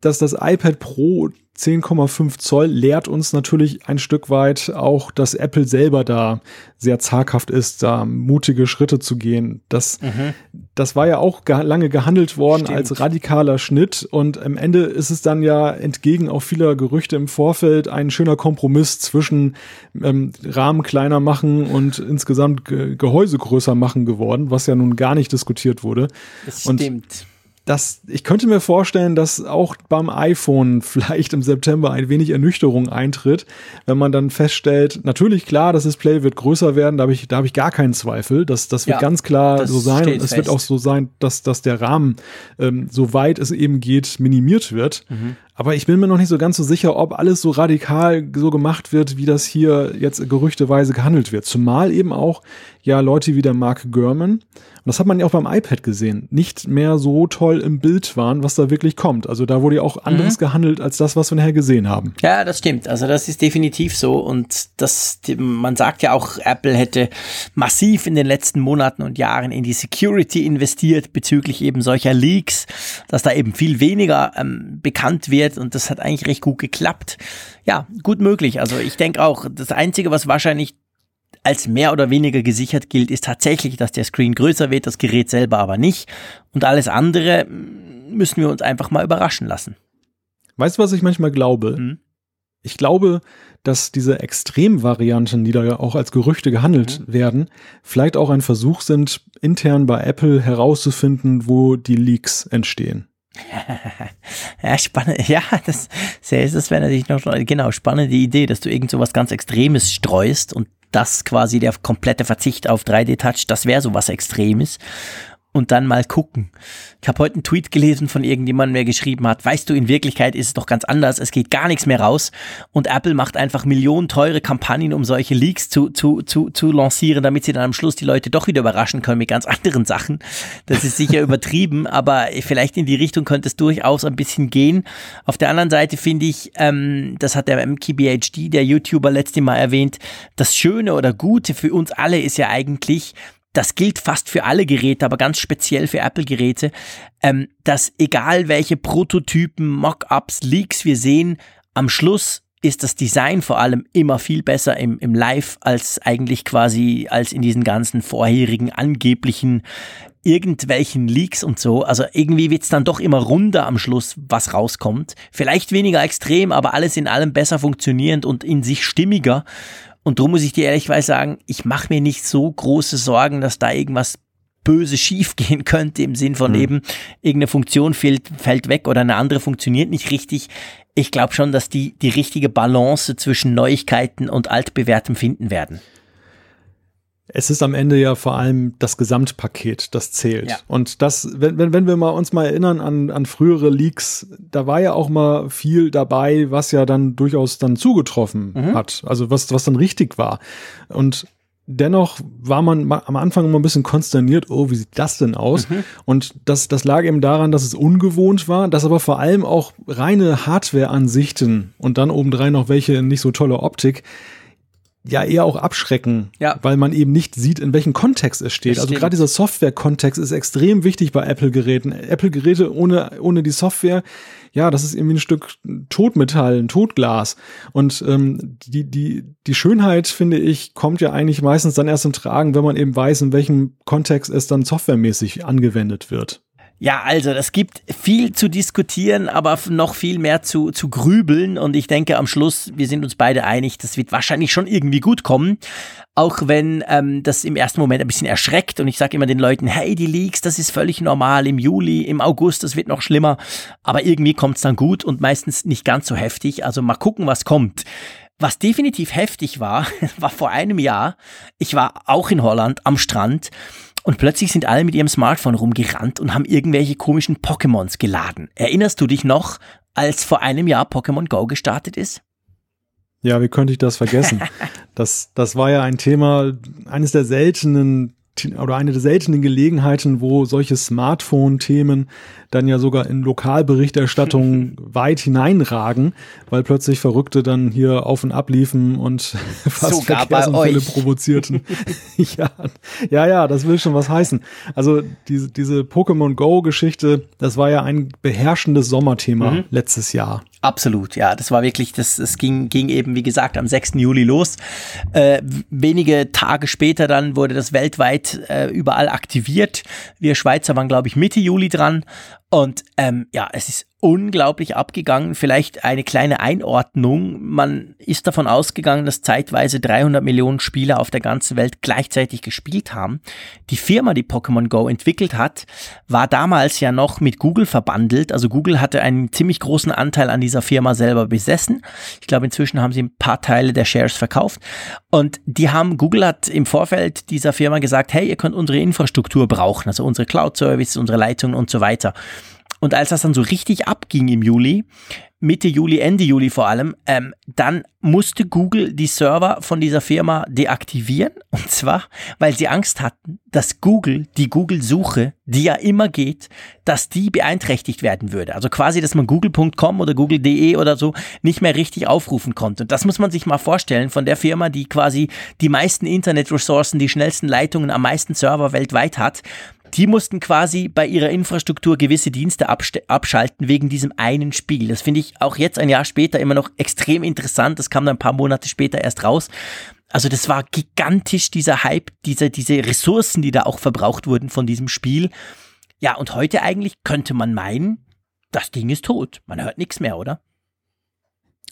B: dass das iPad Pro 10,5 Zoll lehrt uns natürlich ein Stück weit auch, dass Apple selber da sehr zaghaft ist, da mutige Schritte zu gehen. Das, mhm. das war ja auch ge lange gehandelt worden Stimmt. als radikaler Schnitt und am Ende ist es dann ja entgegen auch vieler Gerüchte im Vorfeld ein schöner Kompromiss zwischen ähm, Rahmen kleiner machen und insgesamt Ge Gehäuse größer machen geworden, was ja nun gar nicht diskutiert wurde.
C: Das stimmt. Und
B: das, ich könnte mir vorstellen, dass auch beim iPhone vielleicht im September ein wenig Ernüchterung eintritt, wenn man dann feststellt, natürlich klar, das Display wird größer werden, da habe ich, da habe ich gar keinen Zweifel. Das, das wird ja, ganz klar so sein. Und es fest. wird auch so sein, dass, dass der Rahmen, ähm, so weit es eben geht, minimiert wird. Mhm. Aber ich bin mir noch nicht so ganz so sicher, ob alles so radikal so gemacht wird, wie das hier jetzt gerüchteweise gehandelt wird. Zumal eben auch ja Leute wie der Mark Gurman, und das hat man ja auch beim iPad gesehen, nicht mehr so toll im Bild waren, was da wirklich kommt. Also da wurde ja auch anderes mhm. gehandelt als das, was wir nachher gesehen haben.
C: Ja, das stimmt. Also das ist definitiv so. Und das, man sagt ja auch, Apple hätte massiv in den letzten Monaten und Jahren in die Security investiert bezüglich eben solcher Leaks, dass da eben viel weniger ähm, bekannt wird und das hat eigentlich recht gut geklappt. Ja, gut möglich. Also ich denke auch, das Einzige, was wahrscheinlich als mehr oder weniger gesichert gilt, ist tatsächlich, dass der Screen größer wird, das Gerät selber aber nicht. Und alles andere mm, müssen wir uns einfach mal überraschen lassen.
B: Weißt du, was ich manchmal glaube? Hm? Ich glaube, dass diese Extremvarianten, die da ja auch als Gerüchte gehandelt mhm. werden, vielleicht auch ein Versuch sind, intern bei Apple herauszufinden, wo die Leaks entstehen. (laughs)
C: ja, spannend. Ja, das, das wäre natürlich noch, genau, spannende Idee, dass du irgend so was ganz Extremes streust und das quasi der komplette Verzicht auf 3D-Touch, das wäre so was Extremes und dann mal gucken. Ich habe heute einen Tweet gelesen von irgendjemandem, der geschrieben hat, weißt du, in Wirklichkeit ist es doch ganz anders, es geht gar nichts mehr raus und Apple macht einfach Millionen teure Kampagnen, um solche Leaks zu, zu, zu, zu lancieren, damit sie dann am Schluss die Leute doch wieder überraschen können mit ganz (laughs) anderen Sachen. Das ist sicher übertrieben, (laughs) aber vielleicht in die Richtung könnte es durchaus ein bisschen gehen. Auf der anderen Seite finde ich, ähm, das hat der MKBHD, der YouTuber, letzte Mal erwähnt, das Schöne oder Gute für uns alle ist ja eigentlich, das gilt fast für alle Geräte, aber ganz speziell für Apple-Geräte, ähm, dass egal welche Prototypen, Mockups, Leaks wir sehen, am Schluss ist das Design vor allem immer viel besser im, im Live als eigentlich quasi als in diesen ganzen vorherigen angeblichen irgendwelchen Leaks und so. Also irgendwie wird's dann doch immer runder am Schluss, was rauskommt. Vielleicht weniger extrem, aber alles in allem besser funktionierend und in sich stimmiger. Und darum muss ich dir ehrlich sagen, ich mache mir nicht so große Sorgen, dass da irgendwas böse schief (laughs) gehen könnte im Sinn von mhm. eben irgendeine Funktion fällt, fällt weg oder eine andere funktioniert nicht richtig. Ich glaube schon, dass die die richtige Balance zwischen Neuigkeiten und altbewährtem finden werden
B: es ist am Ende ja vor allem das Gesamtpaket, das zählt. Ja. Und das, wenn, wenn, wenn wir mal uns mal erinnern an, an frühere Leaks, da war ja auch mal viel dabei, was ja dann durchaus dann zugetroffen mhm. hat. Also was, was dann richtig war. Und dennoch war man am Anfang immer ein bisschen konsterniert, oh, wie sieht das denn aus? Mhm. Und das, das lag eben daran, dass es ungewohnt war, dass aber vor allem auch reine Hardware-Ansichten und dann obendrein noch welche nicht so tolle Optik ja eher auch abschrecken, ja. weil man eben nicht sieht, in welchem Kontext es steht. Das also gerade dieser Software-Kontext ist extrem wichtig bei Apple-Geräten. Apple-Geräte ohne, ohne die Software, ja, das ist irgendwie ein Stück Totmetall, ein Totglas. Und ähm, die, die, die Schönheit, finde ich, kommt ja eigentlich meistens dann erst im Tragen, wenn man eben weiß, in welchem Kontext es dann softwaremäßig angewendet wird.
C: Ja, also es gibt viel zu diskutieren, aber noch viel mehr zu, zu grübeln. Und ich denke am Schluss, wir sind uns beide einig, das wird wahrscheinlich schon irgendwie gut kommen. Auch wenn ähm, das im ersten Moment ein bisschen erschreckt. Und ich sage immer den Leuten, hey, die Leaks, das ist völlig normal. Im Juli, im August, das wird noch schlimmer. Aber irgendwie kommt es dann gut und meistens nicht ganz so heftig. Also mal gucken, was kommt. Was definitiv heftig war, (laughs) war vor einem Jahr, ich war auch in Holland am Strand und plötzlich sind alle mit ihrem Smartphone rumgerannt und haben irgendwelche komischen Pokémons geladen. Erinnerst du dich noch, als vor einem Jahr Pokémon Go gestartet ist?
B: Ja, wie könnte ich das vergessen? (laughs) das, das war ja ein Thema, eines der seltenen oder eine der seltenen Gelegenheiten, wo solche Smartphone-Themen dann ja sogar in Lokalberichterstattung (laughs) weit hineinragen, weil plötzlich Verrückte dann hier auf und ab liefen und (laughs) fast sogar Verkehrsunfälle provozierten. (laughs) ja, ja, ja, das will schon was heißen. Also diese, diese Pokémon Go-Geschichte, das war ja ein beherrschendes Sommerthema mhm. letztes Jahr.
C: Absolut, ja. Das war wirklich, das, das ging, ging eben, wie gesagt, am 6. Juli los. Äh, wenige Tage später dann wurde das weltweit äh, überall aktiviert. Wir Schweizer waren, glaube ich, Mitte Juli dran. Und ähm, ja, es ist unglaublich abgegangen. Vielleicht eine kleine Einordnung. Man ist davon ausgegangen, dass zeitweise 300 Millionen Spieler auf der ganzen Welt gleichzeitig gespielt haben. Die Firma, die Pokémon Go entwickelt hat, war damals ja noch mit Google verbandelt. Also Google hatte einen ziemlich großen Anteil an dieser Firma selber besessen. Ich glaube, inzwischen haben sie ein paar Teile der Shares verkauft. Und die haben, Google hat im Vorfeld dieser Firma gesagt, hey, ihr könnt unsere Infrastruktur brauchen, also unsere Cloud-Services, unsere Leitungen und so weiter. Und als das dann so richtig abging im Juli, Mitte Juli, Ende Juli vor allem, ähm, dann musste Google die Server von dieser Firma deaktivieren. (laughs) Und zwar, weil sie Angst hatten, dass Google, die Google-Suche, die ja immer geht, dass die beeinträchtigt werden würde. Also quasi, dass man google.com oder google.de oder so nicht mehr richtig aufrufen konnte. Und das muss man sich mal vorstellen von der Firma, die quasi die meisten Internet-Ressourcen, die schnellsten Leitungen am meisten Server weltweit hat die mussten quasi bei ihrer Infrastruktur gewisse Dienste abschalten wegen diesem einen Spiel. Das finde ich auch jetzt ein Jahr später immer noch extrem interessant. Das kam dann ein paar Monate später erst raus. Also das war gigantisch, dieser Hype, diese, diese Ressourcen, die da auch verbraucht wurden von diesem Spiel. Ja, und heute eigentlich könnte man meinen, das Ding ist tot. Man hört nichts mehr, oder?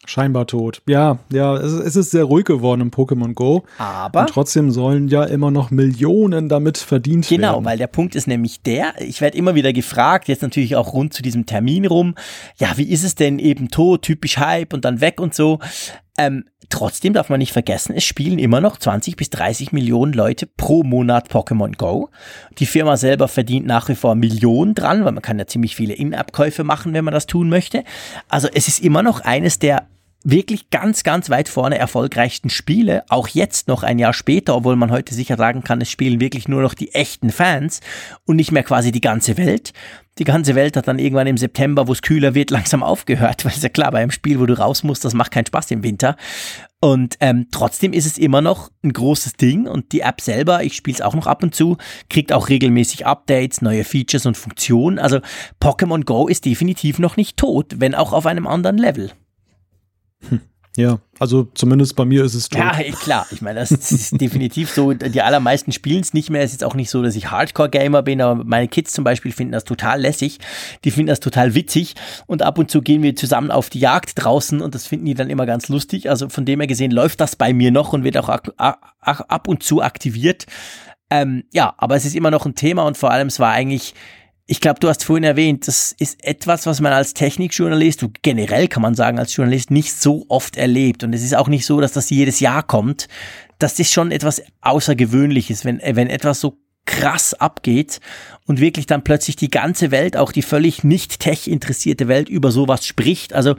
B: Scheinbar tot. Ja, ja, es, es, ist sehr ruhig geworden im Pokémon Go.
C: Aber.
B: Und trotzdem sollen ja immer noch Millionen damit verdient
C: genau,
B: werden.
C: Genau, weil der Punkt ist nämlich der, ich werde immer wieder gefragt, jetzt natürlich auch rund zu diesem Termin rum, ja, wie ist es denn eben tot, typisch Hype und dann weg und so. Ähm, trotzdem darf man nicht vergessen, es spielen immer noch 20 bis 30 Millionen Leute pro Monat Pokémon Go. Die Firma selber verdient nach wie vor Millionen dran, weil man kann ja ziemlich viele In-App-Käufe machen, wenn man das tun möchte. Also es ist immer noch eines der wirklich ganz, ganz weit vorne erfolgreichsten Spiele, auch jetzt noch ein Jahr später, obwohl man heute sicher sagen kann, es spielen wirklich nur noch die echten Fans und nicht mehr quasi die ganze Welt. Die ganze Welt hat dann irgendwann im September, wo es kühler wird, (laughs) langsam aufgehört, weil es ja klar, bei einem Spiel, wo du raus musst, das macht keinen Spaß im Winter. Und ähm, trotzdem ist es immer noch ein großes Ding und die App selber, ich spiele es auch noch ab und zu, kriegt auch regelmäßig Updates, neue Features und Funktionen. Also Pokémon Go ist definitiv noch nicht tot, wenn auch auf einem anderen Level.
B: Hm. Ja, also zumindest bei mir ist es tot.
C: Ja, (laughs) klar. Ich meine, das ist definitiv so. Die allermeisten spielen es nicht mehr. Es ist auch nicht so, dass ich Hardcore-Gamer bin, aber meine Kids zum Beispiel finden das total lässig. Die finden das total witzig. Und ab und zu gehen wir zusammen auf die Jagd draußen und das finden die dann immer ganz lustig. Also von dem her gesehen läuft das bei mir noch und wird auch ab und zu aktiviert. Ähm, ja, aber es ist immer noch ein Thema und vor allem es war eigentlich ich glaube, du hast vorhin erwähnt, das ist etwas, was man als Technikjournalist, generell kann man sagen, als Journalist nicht so oft erlebt. Und es ist auch nicht so, dass das jedes Jahr kommt. Das ist schon etwas Außergewöhnliches, wenn, wenn etwas so krass abgeht und wirklich dann plötzlich die ganze Welt, auch die völlig nicht tech interessierte Welt über sowas spricht. Also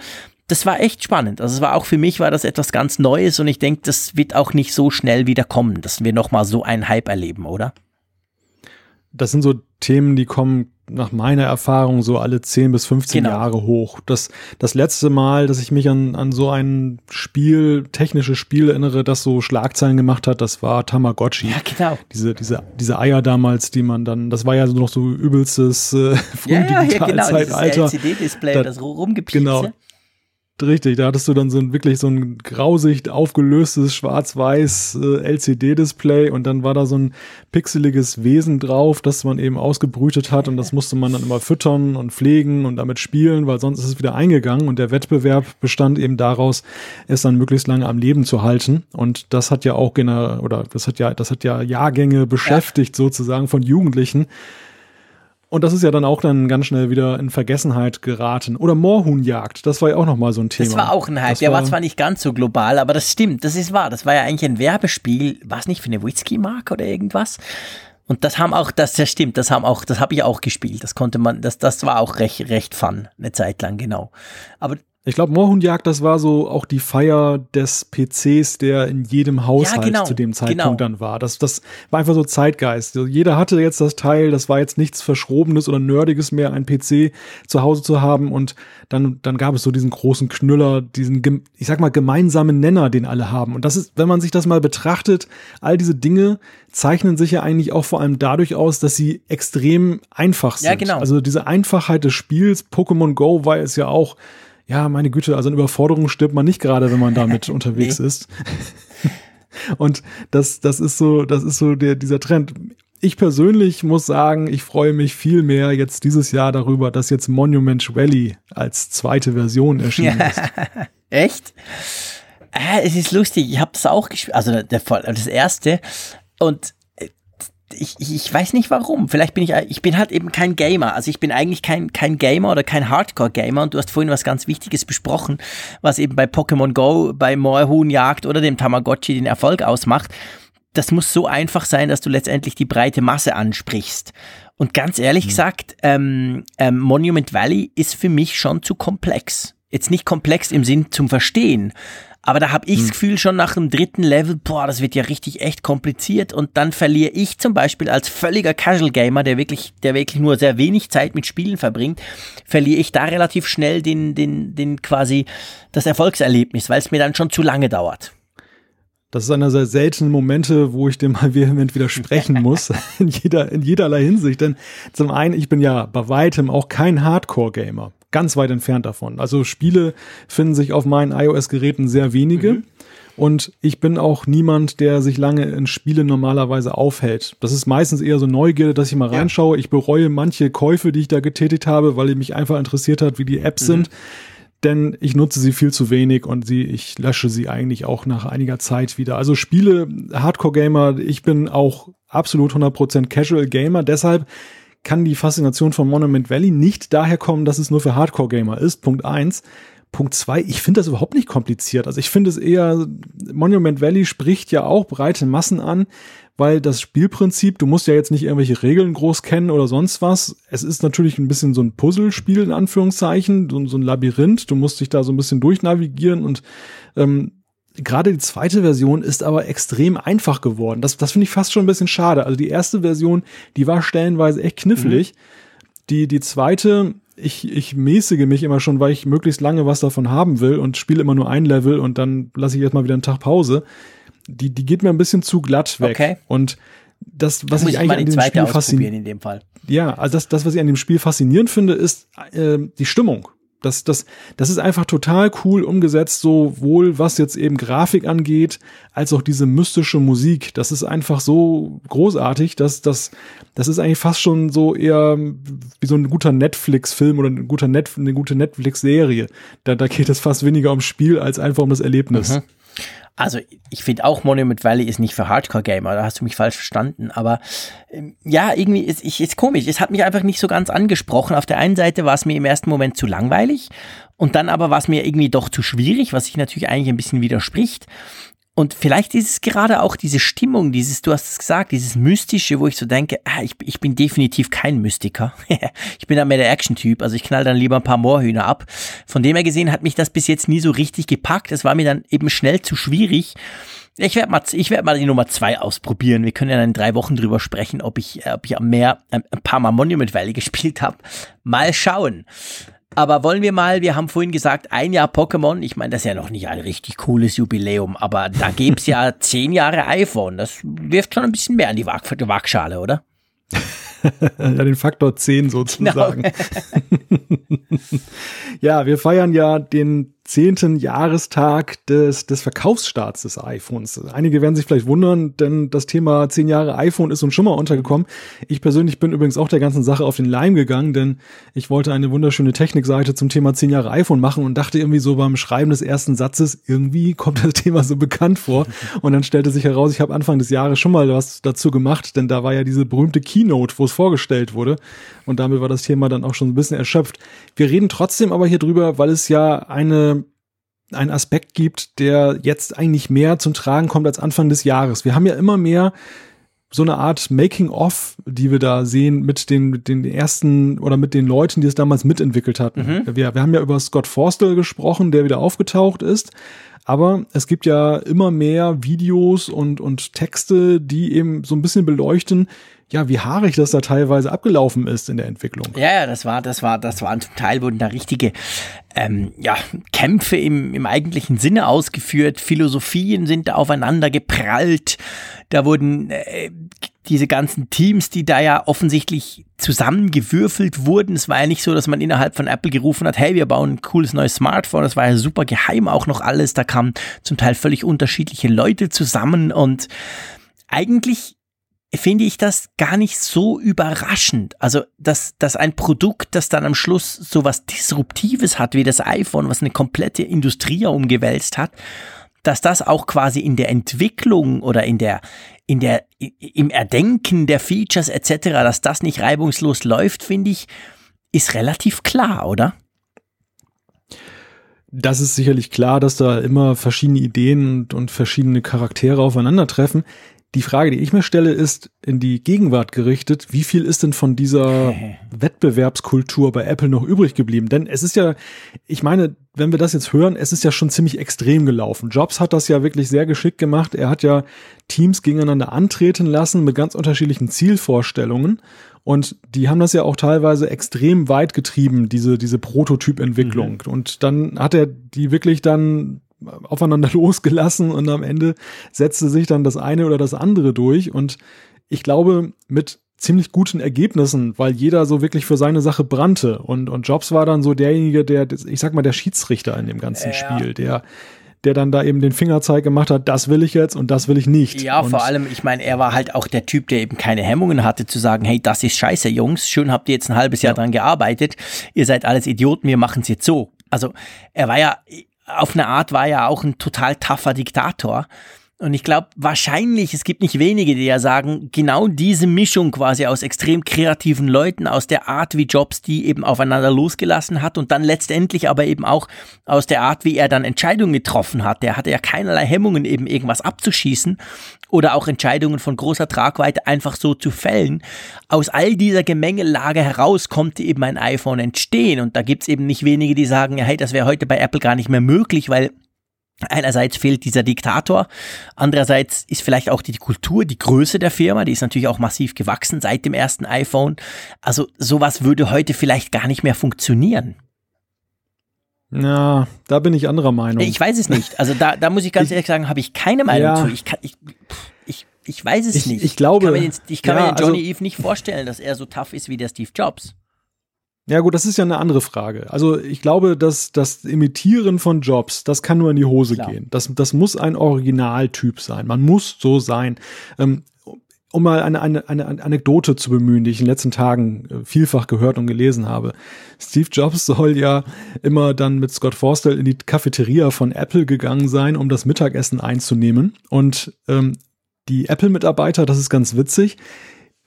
C: das war echt spannend. Also es war auch für mich war das etwas ganz Neues und ich denke, das wird auch nicht so schnell wieder kommen, dass wir nochmal so einen Hype erleben, oder?
B: Das sind so Themen, die kommen nach meiner Erfahrung so alle 10 bis 15 genau. Jahre hoch. Das, das letzte Mal, dass ich mich an, an so ein Spiel, technisches Spiel erinnere, das so Schlagzeilen gemacht hat, das war Tamagotchi.
C: Ja, genau.
B: Diese, diese, diese Eier damals, die man dann, das war ja so noch so übelstes äh,
C: Frühdigitalzeitalter. Ja, ja, genau, LCD-Display, da, das rumgepiekse.
B: Genau. Richtig, da hattest du dann so ein wirklich so ein grausig aufgelöstes schwarz-weiß äh, LCD-Display und dann war da so ein pixeliges Wesen drauf, das man eben ausgebrütet hat und das musste man dann immer füttern und pflegen und damit spielen, weil sonst ist es wieder eingegangen und der Wettbewerb bestand eben daraus, es dann möglichst lange am Leben zu halten und das hat ja auch gener oder das hat ja das hat ja Jahrgänge beschäftigt ja. sozusagen von Jugendlichen und das ist ja dann auch dann ganz schnell wieder in Vergessenheit geraten. Oder Moorhuhnjagd, das war ja auch nochmal so ein Thema.
C: Das war auch ein Hype. Der war, war, zwar nicht ganz so global, aber das stimmt, das ist wahr. Das war ja eigentlich ein Werbespiel, war es nicht für eine Whisky-Marke oder irgendwas? Und das haben auch, das, das stimmt, das haben auch, das habe ich auch gespielt. Das konnte man, das, das war auch recht, recht fun, eine Zeit lang, genau. Aber
B: ich glaube, Moorhuhnjagd, das war so auch die Feier des PCs, der in jedem Haushalt ja, genau, zu dem Zeitpunkt genau. dann war. Das, das war einfach so Zeitgeist. Jeder hatte jetzt das Teil, das war jetzt nichts Verschrobenes oder Nerdiges mehr, ein PC zu Hause zu haben. Und dann, dann gab es so diesen großen Knüller, diesen, ich sag mal, gemeinsamen Nenner, den alle haben. Und das ist, wenn man sich das mal betrachtet, all diese Dinge zeichnen sich ja eigentlich auch vor allem dadurch aus, dass sie extrem einfach sind.
C: Ja, genau.
B: Also diese Einfachheit des Spiels, Pokémon Go war es ja auch, ja, meine Güte, also eine Überforderung stirbt man nicht gerade, wenn man damit (laughs) unterwegs nee. ist. (laughs) Und das, das ist so, das ist so der, dieser Trend. Ich persönlich muss sagen, ich freue mich viel mehr jetzt dieses Jahr darüber, dass jetzt Monument Valley als zweite Version erschienen ja. (laughs) ist.
C: Echt? Äh, es ist lustig, ich habe das auch gespielt, also der, das erste und ich, ich weiß nicht warum. Vielleicht bin ich, ich bin halt eben kein Gamer. Also ich bin eigentlich kein, kein Gamer oder kein Hardcore-Gamer. Und du hast vorhin was ganz Wichtiges besprochen, was eben bei Pokémon Go, bei Moorhuhnjagd oder dem Tamagotchi den Erfolg ausmacht. Das muss so einfach sein, dass du letztendlich die breite Masse ansprichst. Und ganz ehrlich mhm. gesagt, ähm, ähm, Monument Valley ist für mich schon zu komplex. Jetzt nicht komplex im Sinn zum Verstehen, aber da habe ich das hm. Gefühl schon nach dem dritten Level, boah, das wird ja richtig echt kompliziert und dann verliere ich zum Beispiel als völliger Casual Gamer, der wirklich, der wirklich nur sehr wenig Zeit mit Spielen verbringt, verliere ich da relativ schnell den, den, den quasi das Erfolgserlebnis, weil es mir dann schon zu lange dauert.
B: Das ist einer der seltenen Momente, wo ich dem mal (laughs) vehement widersprechen muss, (laughs) in, jeder, in jederlei Hinsicht. Denn zum einen, ich bin ja bei weitem auch kein Hardcore-Gamer ganz weit entfernt davon. Also Spiele finden sich auf meinen iOS-Geräten sehr wenige. Mhm. Und ich bin auch niemand, der sich lange in Spiele normalerweise aufhält. Das ist meistens eher so Neugierde, dass ich mal reinschaue. Ich bereue manche Käufe, die ich da getätigt habe, weil mich einfach interessiert hat, wie die Apps mhm. sind. Denn ich nutze sie viel zu wenig und sie, ich lösche sie eigentlich auch nach einiger Zeit wieder. Also Spiele, Hardcore-Gamer, ich bin auch absolut 100% Casual-Gamer. Deshalb kann die Faszination von Monument Valley nicht daher kommen, dass es nur für Hardcore-Gamer ist. Punkt eins. Punkt zwei, ich finde das überhaupt nicht kompliziert. Also ich finde es eher, Monument Valley spricht ja auch breite Massen an, weil das Spielprinzip, du musst ja jetzt nicht irgendwelche Regeln groß kennen oder sonst was. Es ist natürlich ein bisschen so ein Puzzlespiel in Anführungszeichen, so, so ein Labyrinth. Du musst dich da so ein bisschen durchnavigieren und ähm, gerade die zweite Version ist aber extrem einfach geworden. Das, das finde ich fast schon ein bisschen schade. Also die erste Version, die war stellenweise echt knifflig. Mhm. Die, die zweite, ich, ich mäßige mich immer schon, weil ich möglichst lange was davon haben will und spiele immer nur ein Level und dann lasse ich erstmal wieder einen Tag Pause. Die, die geht mir ein bisschen zu glatt weg. Okay. Und das, was ich eigentlich an dem Spiel fasziniert. Ja, also das, das, was ich an dem Spiel faszinierend finde, ist äh, die Stimmung. Das, das, das ist einfach total cool umgesetzt, sowohl was jetzt eben Grafik angeht, als auch diese mystische Musik. Das ist einfach so großartig, dass das, das ist eigentlich fast schon so eher wie so ein guter Netflix-Film oder ein guter Net, eine gute Netflix-Serie. Da, da geht es fast weniger ums Spiel als einfach um das Erlebnis. Mhm.
C: Also ich finde auch Monument Valley ist nicht für Hardcore-Gamer, da hast du mich falsch verstanden. Aber ähm, ja, irgendwie ist, ich, ist komisch. Es hat mich einfach nicht so ganz angesprochen. Auf der einen Seite war es mir im ersten Moment zu langweilig und dann aber war es mir irgendwie doch zu schwierig, was sich natürlich eigentlich ein bisschen widerspricht. Und vielleicht ist es gerade auch diese Stimmung, dieses, du hast es gesagt, dieses Mystische, wo ich so denke, ah, ich, ich bin definitiv kein Mystiker. (laughs) ich bin dann mehr der Action-Typ, also ich knall dann lieber ein paar Moorhühner ab. Von dem her gesehen hat mich das bis jetzt nie so richtig gepackt. Es war mir dann eben schnell zu schwierig. Ich werde mal, ich werde mal die Nummer zwei ausprobieren. Wir können ja dann in drei Wochen drüber sprechen, ob ich, ob ich am Meer ein, ein paar Mal Monument Valley gespielt habe. Mal schauen. Aber wollen wir mal, wir haben vorhin gesagt, ein Jahr Pokémon. Ich meine, das ist ja noch nicht ein richtig cooles Jubiläum, aber da gäbe es ja (laughs) zehn Jahre iPhone. Das wirft schon ein bisschen mehr an die Waag Waagschale, oder? (laughs)
B: ja, den Faktor 10 sozusagen. Genau. (laughs) ja, wir feiern ja den zehnten Jahrestag des, des Verkaufsstarts des iPhones. Einige werden sich vielleicht wundern, denn das Thema zehn Jahre iPhone ist uns schon mal untergekommen. Ich persönlich bin übrigens auch der ganzen Sache auf den Leim gegangen, denn ich wollte eine wunderschöne Technikseite zum Thema zehn Jahre iPhone machen und dachte irgendwie so beim Schreiben des ersten Satzes, irgendwie kommt das (laughs) Thema so bekannt vor. Und dann stellte sich heraus, ich habe Anfang des Jahres schon mal was dazu gemacht, denn da war ja diese berühmte Keynote, wo es vorgestellt wurde. Und damit war das Thema dann auch schon ein bisschen erschöpft. Wir reden trotzdem aber hier drüber, weil es ja eine einen Aspekt gibt, der jetzt eigentlich mehr zum Tragen kommt als Anfang des Jahres. Wir haben ja immer mehr so eine Art Making-of, die wir da sehen mit den, mit den ersten oder mit den Leuten, die es damals mitentwickelt hatten. Mhm. Wir, wir haben ja über Scott Forstall gesprochen, der wieder aufgetaucht ist. Aber es gibt ja immer mehr Videos und, und Texte, die eben so ein bisschen beleuchten, ja, wie haarig das da teilweise abgelaufen ist in der Entwicklung.
C: Ja, ja, das war, das war, das waren zum Teil wurden da richtige ähm, ja, Kämpfe im, im eigentlichen Sinne ausgeführt, Philosophien sind da aufeinander geprallt, da wurden äh, diese ganzen Teams, die da ja offensichtlich zusammengewürfelt wurden. Es war ja nicht so, dass man innerhalb von Apple gerufen hat, hey, wir bauen ein cooles neues Smartphone. Das war ja super geheim auch noch alles. Da kamen zum Teil völlig unterschiedliche Leute zusammen und eigentlich finde ich das gar nicht so überraschend. Also, dass, dass ein Produkt, das dann am Schluss so was Disruptives hat wie das iPhone, was eine komplette Industrie umgewälzt hat, dass das auch quasi in der Entwicklung oder in der, in der, im Erdenken der Features etc., dass das nicht reibungslos läuft, finde ich, ist relativ klar, oder?
B: Das ist sicherlich klar, dass da immer verschiedene Ideen und, und verschiedene Charaktere aufeinandertreffen Die Frage, die ich mir stelle, ist in die Gegenwart gerichtet. Wie viel ist denn von dieser (laughs) Wettbewerbskultur bei Apple noch übrig geblieben? Denn es ist ja, ich meine, wenn wir das jetzt hören, es ist ja schon ziemlich extrem gelaufen. Jobs hat das ja wirklich sehr geschickt gemacht. Er hat ja Teams gegeneinander antreten lassen mit ganz unterschiedlichen Zielvorstellungen. Und die haben das ja auch teilweise extrem weit getrieben, diese, diese Prototypentwicklung. Mhm. Und dann hat er die wirklich dann aufeinander (laughs) losgelassen und am Ende setzte sich dann das eine oder das andere durch und ich glaube mit ziemlich guten Ergebnissen, weil jeder so wirklich für seine Sache brannte und, und Jobs war dann so derjenige, der, ich sag mal, der Schiedsrichter in dem ganzen ja. Spiel, der, der dann da eben den Fingerzeig gemacht hat, das will ich jetzt und das will ich nicht.
C: Ja,
B: und
C: vor allem, ich meine, er war halt auch der Typ, der eben keine Hemmungen hatte zu sagen, hey, das ist scheiße, Jungs, schön habt ihr jetzt ein halbes Jahr ja. dran gearbeitet, ihr seid alles Idioten, wir machen es jetzt so. Also er war ja, auf eine Art war er auch ein total tougher Diktator. Und ich glaube, wahrscheinlich, es gibt nicht wenige, die ja sagen, genau diese Mischung quasi aus extrem kreativen Leuten, aus der Art, wie Jobs die eben aufeinander losgelassen hat und dann letztendlich aber eben auch aus der Art, wie er dann Entscheidungen getroffen hat. Der hatte ja keinerlei Hemmungen, eben irgendwas abzuschießen oder auch Entscheidungen von großer Tragweite einfach so zu fällen. Aus all dieser Gemengelage heraus konnte eben ein iPhone entstehen und da gibt's eben nicht wenige, die sagen, hey, das wäre heute bei Apple gar nicht mehr möglich, weil Einerseits fehlt dieser Diktator, andererseits ist vielleicht auch die Kultur, die Größe der Firma, die ist natürlich auch massiv gewachsen seit dem ersten iPhone. Also sowas würde heute vielleicht gar nicht mehr funktionieren.
B: Ja, da bin ich anderer Meinung.
C: Ich weiß es nicht. Also da, da muss ich ganz ich, ehrlich sagen, habe ich keine Meinung ja. zu. Ich, kann, ich, ich, ich weiß es
B: ich,
C: nicht.
B: Ich glaube,
C: ich kann mir den, ich kann ja, mir den Johnny also, Eve nicht vorstellen, dass er so tough ist wie der Steve Jobs.
B: Ja gut, das ist ja eine andere Frage. Also ich glaube, dass das Imitieren von Jobs, das kann nur in die Hose Klar. gehen. Das, das muss ein Originaltyp sein. Man muss so sein. Ähm, um mal eine, eine, eine Anekdote zu bemühen, die ich in den letzten Tagen äh, vielfach gehört und gelesen habe. Steve Jobs soll ja immer dann mit Scott Forstall in die Cafeteria von Apple gegangen sein, um das Mittagessen einzunehmen. Und ähm, die Apple-Mitarbeiter, das ist ganz witzig,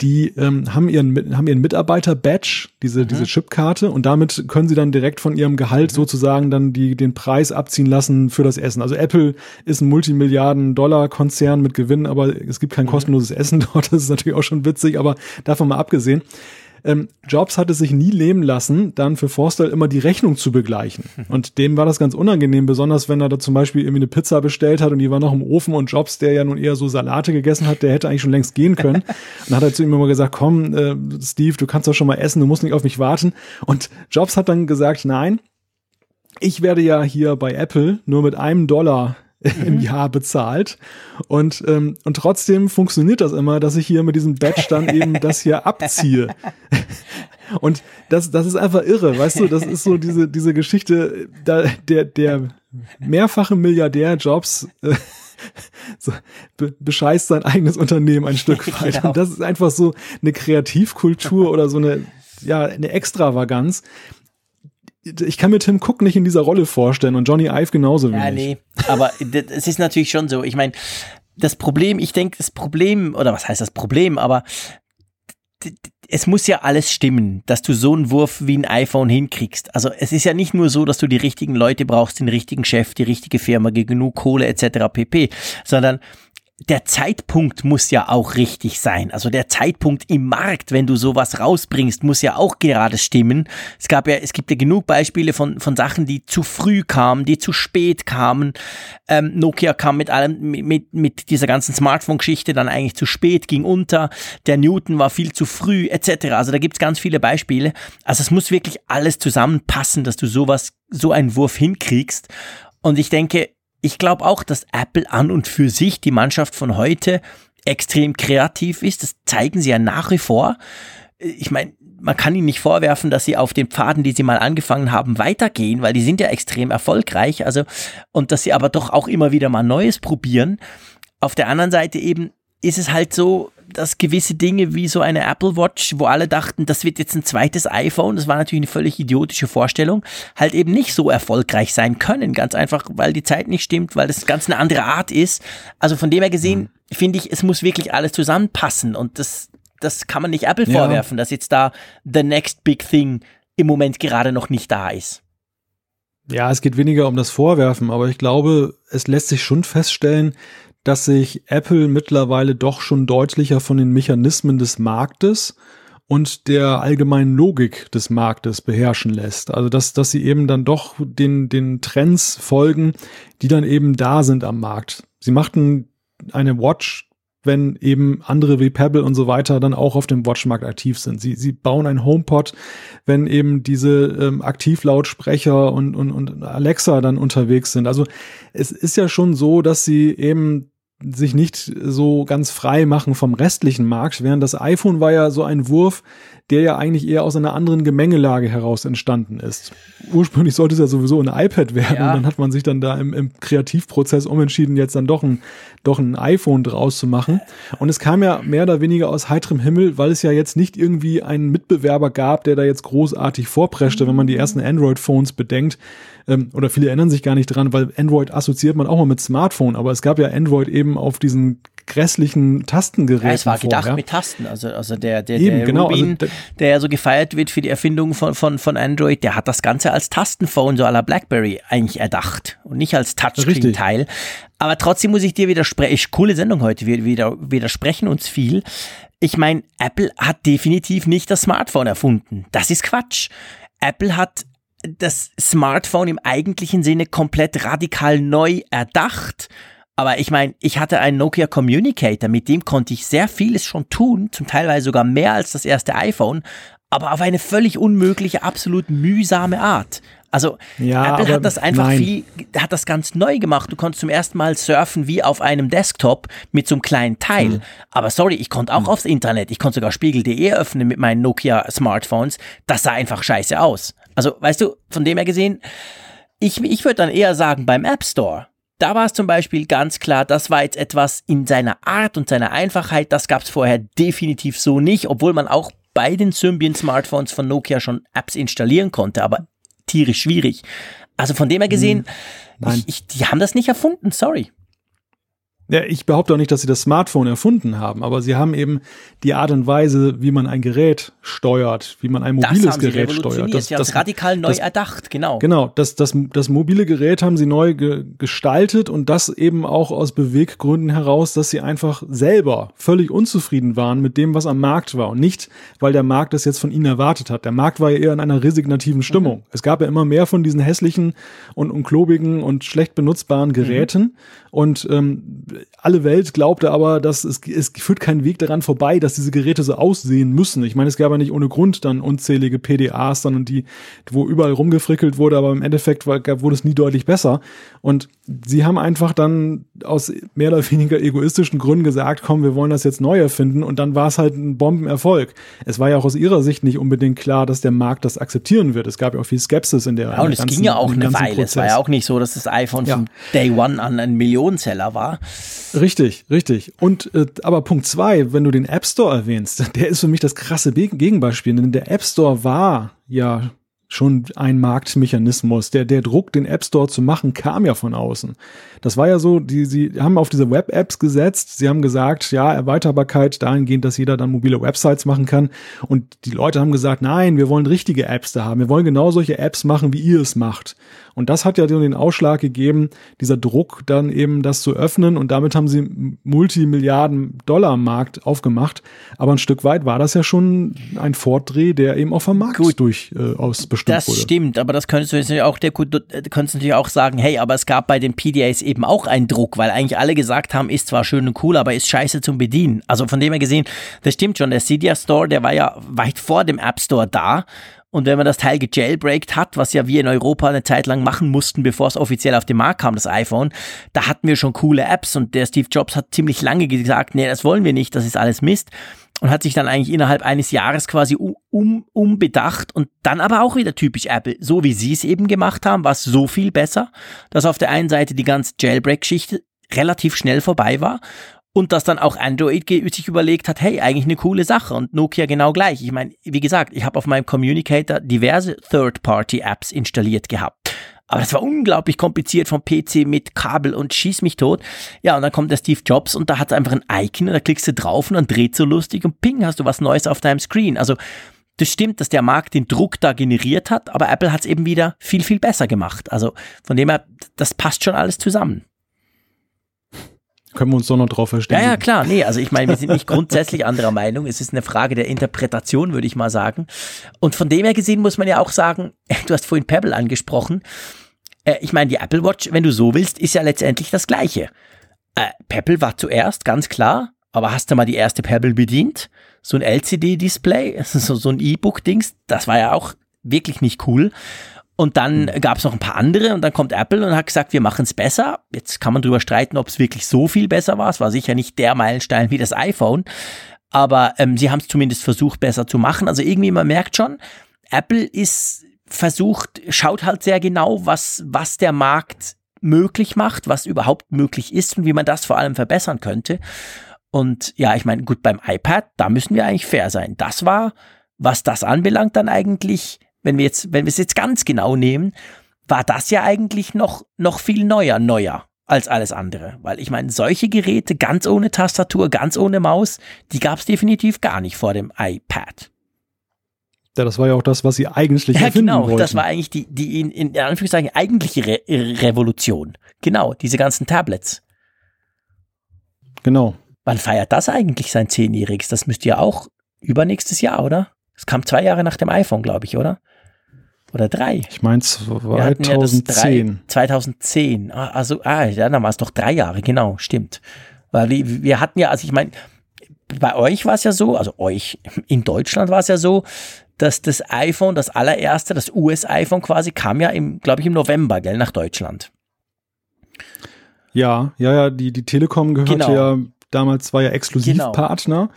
B: die ähm, haben ihren haben ihren Mitarbeiter-Badge, diese mhm. diese Chipkarte und damit können sie dann direkt von ihrem Gehalt mhm. sozusagen dann die den Preis abziehen lassen für das Essen. Also Apple ist ein Multimilliarden-Dollar-Konzern mit Gewinn, aber es gibt kein mhm. kostenloses Essen (laughs) dort. Das ist natürlich auch schon witzig, aber davon mal abgesehen. Ähm, Jobs hat es sich nie leben lassen, dann für Forstall immer die Rechnung zu begleichen. Und dem war das ganz unangenehm, besonders wenn er da zum Beispiel irgendwie eine Pizza bestellt hat und die war noch im Ofen und Jobs, der ja nun eher so Salate gegessen hat, der hätte eigentlich schon längst gehen können. (laughs) Und dann hat er zu ihm immer gesagt, komm, äh, Steve, du kannst doch schon mal essen, du musst nicht auf mich warten. Und Jobs hat dann gesagt, nein, ich werde ja hier bei Apple nur mit einem Dollar (laughs) im mhm. Jahr bezahlt. Und, ähm, und trotzdem funktioniert das immer, dass ich hier mit diesem Badge dann eben das hier abziehe. (laughs) Und das, das ist einfach irre, weißt du, das ist so diese, diese Geschichte, da, der, der mehrfache Milliardär Jobs äh, (laughs) so, be bescheißt sein eigenes Unternehmen ein Stück weit. Genau. Und das ist einfach so eine Kreativkultur oder so eine, ja, eine Extravaganz, ich kann mir Tim Cook nicht in dieser Rolle vorstellen und Johnny Ive genauso wenig. Ja, nee,
C: aber (laughs) es ist natürlich schon so. Ich meine, das Problem, ich denke, das Problem, oder was heißt das Problem, aber es muss ja alles stimmen, dass du so einen Wurf wie ein iPhone hinkriegst. Also es ist ja nicht nur so, dass du die richtigen Leute brauchst, den richtigen Chef, die richtige Firma, genug Kohle etc. pp, sondern der Zeitpunkt muss ja auch richtig sein. Also der Zeitpunkt im Markt, wenn du sowas rausbringst, muss ja auch gerade stimmen. Es gab ja, es gibt ja genug Beispiele von, von Sachen, die zu früh kamen, die zu spät kamen. Ähm, Nokia kam mit allem, mit, mit dieser ganzen Smartphone-Geschichte dann eigentlich zu spät, ging unter. Der Newton war viel zu früh, etc. Also da gibt's ganz viele Beispiele. Also es muss wirklich alles zusammenpassen, dass du sowas, so einen Wurf hinkriegst. Und ich denke, ich glaube auch, dass Apple an und für sich, die Mannschaft von heute, extrem kreativ ist. Das zeigen sie ja nach wie vor. Ich meine, man kann ihnen nicht vorwerfen, dass sie auf den Pfaden, die sie mal angefangen haben, weitergehen, weil die sind ja extrem erfolgreich. Also, und dass sie aber doch auch immer wieder mal Neues probieren. Auf der anderen Seite eben ist es halt so, dass gewisse Dinge wie so eine Apple Watch, wo alle dachten, das wird jetzt ein zweites iPhone, das war natürlich eine völlig idiotische Vorstellung, halt eben nicht so erfolgreich sein können. Ganz einfach, weil die Zeit nicht stimmt, weil das ganz eine andere Art ist. Also von dem her gesehen, mhm. finde ich, es muss wirklich alles zusammenpassen und das, das kann man nicht Apple ja. vorwerfen, dass jetzt da the next big thing im Moment gerade noch nicht da ist.
B: Ja, es geht weniger um das Vorwerfen, aber ich glaube, es lässt sich schon feststellen, dass sich Apple mittlerweile doch schon deutlicher von den Mechanismen des Marktes und der allgemeinen Logik des Marktes beherrschen lässt. Also dass, dass sie eben dann doch den, den Trends folgen, die dann eben da sind am Markt. Sie machten eine Watch, wenn eben andere wie Pebble und so weiter dann auch auf dem Watchmarkt aktiv sind. Sie, sie bauen ein HomePod, wenn eben diese ähm, Aktivlautsprecher und, und, und Alexa dann unterwegs sind. Also es ist ja schon so, dass sie eben sich nicht so ganz frei machen vom restlichen Markt, während das iPhone war ja so ein Wurf, der ja eigentlich eher aus einer anderen Gemengelage heraus entstanden ist. Ursprünglich sollte es ja sowieso ein iPad werden ja. und dann hat man sich dann da im, im Kreativprozess umentschieden, jetzt dann doch ein, doch ein iPhone draus zu machen. Und es kam ja mehr oder weniger aus heiterem Himmel, weil es ja jetzt nicht irgendwie einen Mitbewerber gab, der da jetzt großartig vorpreschte, wenn man die ersten Android-Phones bedenkt. Ähm, oder viele erinnern sich gar nicht dran, weil Android assoziiert man auch mal mit Smartphone, aber es gab ja Android eben auf diesen grässlichen Tastengeräten. Ja,
C: es war gedacht vorher. mit Tasten. Also, also der, der, Eben, der genau, Rubin, also, der ja so gefeiert wird für die Erfindung von, von, von Android, der hat das Ganze als Tastenphone so à la Blackberry eigentlich erdacht und nicht als Touchscreen-Teil. Aber trotzdem muss ich dir widersprechen. Coole Sendung heute. Wir wieder, widersprechen uns viel. Ich meine, Apple hat definitiv nicht das Smartphone erfunden. Das ist Quatsch. Apple hat das Smartphone im eigentlichen Sinne komplett radikal neu erdacht aber ich meine, ich hatte einen Nokia Communicator, mit dem konnte ich sehr vieles schon tun, zum Teil sogar mehr als das erste iPhone, aber auf eine völlig unmögliche, absolut mühsame Art. Also ja, Apple hat das einfach nein. viel, hat das ganz neu gemacht. Du konntest zum ersten Mal surfen wie auf einem Desktop mit so einem kleinen Teil. Hm. Aber sorry, ich konnte auch hm. aufs Internet. Ich konnte sogar Spiegel.de öffnen mit meinen Nokia Smartphones. Das sah einfach scheiße aus. Also, weißt du, von dem her gesehen, ich, ich würde dann eher sagen, beim App Store, da war es zum Beispiel ganz klar, das war jetzt etwas in seiner Art und seiner Einfachheit, das gab es vorher definitiv so nicht, obwohl man auch bei den Symbian-Smartphones von Nokia schon Apps installieren konnte, aber tierisch schwierig. Also von dem her gesehen, hm, ich, ich, die haben das nicht erfunden, sorry.
B: Ja, ich behaupte auch nicht, dass sie das Smartphone erfunden haben, aber sie haben eben die Art und Weise, wie man ein Gerät steuert, wie man ein mobiles Gerät steuert.
C: Das, sie das, das radikal neu das, erdacht, genau.
B: Genau, das, das, das mobile Gerät haben sie neu ge gestaltet und das eben auch aus Beweggründen heraus, dass sie einfach selber völlig unzufrieden waren mit dem, was am Markt war und nicht, weil der Markt das jetzt von ihnen erwartet hat. Der Markt war ja eher in einer resignativen Stimmung. Mhm. Es gab ja immer mehr von diesen hässlichen und, und klobigen und schlecht benutzbaren Geräten mhm. Und ähm, alle Welt glaubte aber, dass es, es führt keinen Weg daran vorbei, dass diese Geräte so aussehen müssen. Ich meine, es gab ja nicht ohne Grund dann unzählige PDAs dann und die, wo überall rumgefrickelt wurde, aber im Endeffekt war, wurde es nie deutlich besser. Und sie haben einfach dann aus mehr oder weniger egoistischen Gründen gesagt, komm, wir wollen das jetzt neu erfinden und dann war es halt ein Bombenerfolg. Es war ja auch aus ihrer Sicht nicht unbedingt klar, dass der Markt das akzeptieren wird. Es gab ja auch viel Skepsis in der
C: Ja, und es ging ja auch eine Weile. Prozess. Es war ja auch nicht so, dass das iPhone ja. von Day One an ein Millionenseller war.
B: Richtig, richtig. Und äh, aber Punkt zwei, wenn du den App Store erwähnst, (laughs) der ist für mich das krasse Gegenbeispiel, denn der App Store war ja schon ein Marktmechanismus. Der, der Druck, den App Store zu machen, kam ja von außen. Das war ja so, die, sie haben auf diese Web-Apps gesetzt. Sie haben gesagt, ja, Erweiterbarkeit dahingehend, dass jeder dann mobile Websites machen kann. Und die Leute haben gesagt, nein, wir wollen richtige Apps da haben. Wir wollen genau solche Apps machen, wie ihr es macht. Und das hat ja den Ausschlag gegeben, dieser Druck dann eben das zu öffnen. Und damit haben sie Multimilliarden-Dollar-Markt aufgemacht. Aber ein Stück weit war das ja schon ein Fortdreh, der eben auch vom Markt Gut. durch äh, aus bestimmt
C: das
B: wurde.
C: Das stimmt, aber das könntest du natürlich auch, der, könntest natürlich auch sagen, hey, aber es gab bei den PDAs eben auch einen Druck, weil eigentlich alle gesagt haben, ist zwar schön und cool, aber ist scheiße zum Bedienen. Also von dem her gesehen, das stimmt schon. Der Cydia Store, der war ja weit vor dem App Store da und wenn man das Teil gejailbreakt hat, was ja wir in Europa eine Zeit lang machen mussten, bevor es offiziell auf den Markt kam, das iPhone, da hatten wir schon coole Apps und der Steve Jobs hat ziemlich lange gesagt, nee, das wollen wir nicht, das ist alles Mist und hat sich dann eigentlich innerhalb eines Jahres quasi um, umbedacht und dann aber auch wieder typisch Apple. So wie sie es eben gemacht haben, war es so viel besser, dass auf der einen Seite die ganze Jailbreak-Geschichte relativ schnell vorbei war und dass dann auch Android sich überlegt hat, hey, eigentlich eine coole Sache und Nokia genau gleich. Ich meine, wie gesagt, ich habe auf meinem Communicator diverse Third-Party-Apps installiert gehabt. Aber das war unglaublich kompliziert vom PC mit Kabel und schieß mich tot. Ja, und dann kommt der Steve Jobs und da hat einfach ein Icon und da klickst du drauf und dann dreht so lustig und ping, hast du was Neues auf deinem Screen. Also das stimmt, dass der Markt den Druck da generiert hat, aber Apple hat es eben wieder viel, viel besser gemacht. Also von dem her, das passt schon alles zusammen.
B: Können wir uns doch noch drauf verständigen.
C: Ja, ja, klar. Nee, also ich meine, wir sind nicht grundsätzlich anderer Meinung. Es ist eine Frage der Interpretation, würde ich mal sagen. Und von dem her gesehen muss man ja auch sagen, (laughs) du hast vorhin Pebble angesprochen. Äh, ich meine, die Apple Watch, wenn du so willst, ist ja letztendlich das Gleiche. Äh, Pebble war zuerst, ganz klar. Aber hast du mal die erste Pebble bedient? So ein LCD-Display, (laughs) so ein E-Book-Dings, das war ja auch wirklich nicht cool. Und dann mhm. gab es noch ein paar andere und dann kommt Apple und hat gesagt, wir machen es besser. Jetzt kann man drüber streiten, ob es wirklich so viel besser war. Es war sicher nicht der Meilenstein wie das iPhone, aber ähm, sie haben es zumindest versucht, besser zu machen. Also irgendwie, man merkt schon, Apple ist versucht, schaut halt sehr genau, was, was der Markt möglich macht, was überhaupt möglich ist und wie man das vor allem verbessern könnte. Und ja, ich meine, gut, beim iPad, da müssen wir eigentlich fair sein. Das war, was das anbelangt, dann eigentlich wenn wir jetzt, wenn wir es jetzt ganz genau nehmen, war das ja eigentlich noch, noch viel neuer, neuer als alles andere. Weil ich meine, solche Geräte ganz ohne Tastatur, ganz ohne Maus, die gab es definitiv gar nicht vor dem iPad.
B: Ja, das war ja auch das, was sie eigentlich ja, erfinden
C: genau,
B: wollten.
C: das war eigentlich die, die in, in Anführungszeichen eigentliche Re Revolution. Genau, diese ganzen Tablets.
B: Genau.
C: Wann feiert das eigentlich sein Zehnjähriges? Das müsste ja auch übernächstes Jahr, oder? Es kam zwei Jahre nach dem iPhone, glaube ich, oder? Oder drei.
B: Ich meine 2010.
C: Ja 2010. Also, ah, ja, dann war es doch drei Jahre, genau, stimmt. Weil wir, hatten ja, also ich meine, bei euch war es ja so, also euch, in Deutschland war es ja so, dass das iPhone, das allererste, das US-iPhone quasi, kam ja im, glaube ich, im November, gell, nach Deutschland.
B: Ja, ja, ja, die, die Telekom gehörte genau. ja damals, war ja Exklusivpartner. Genau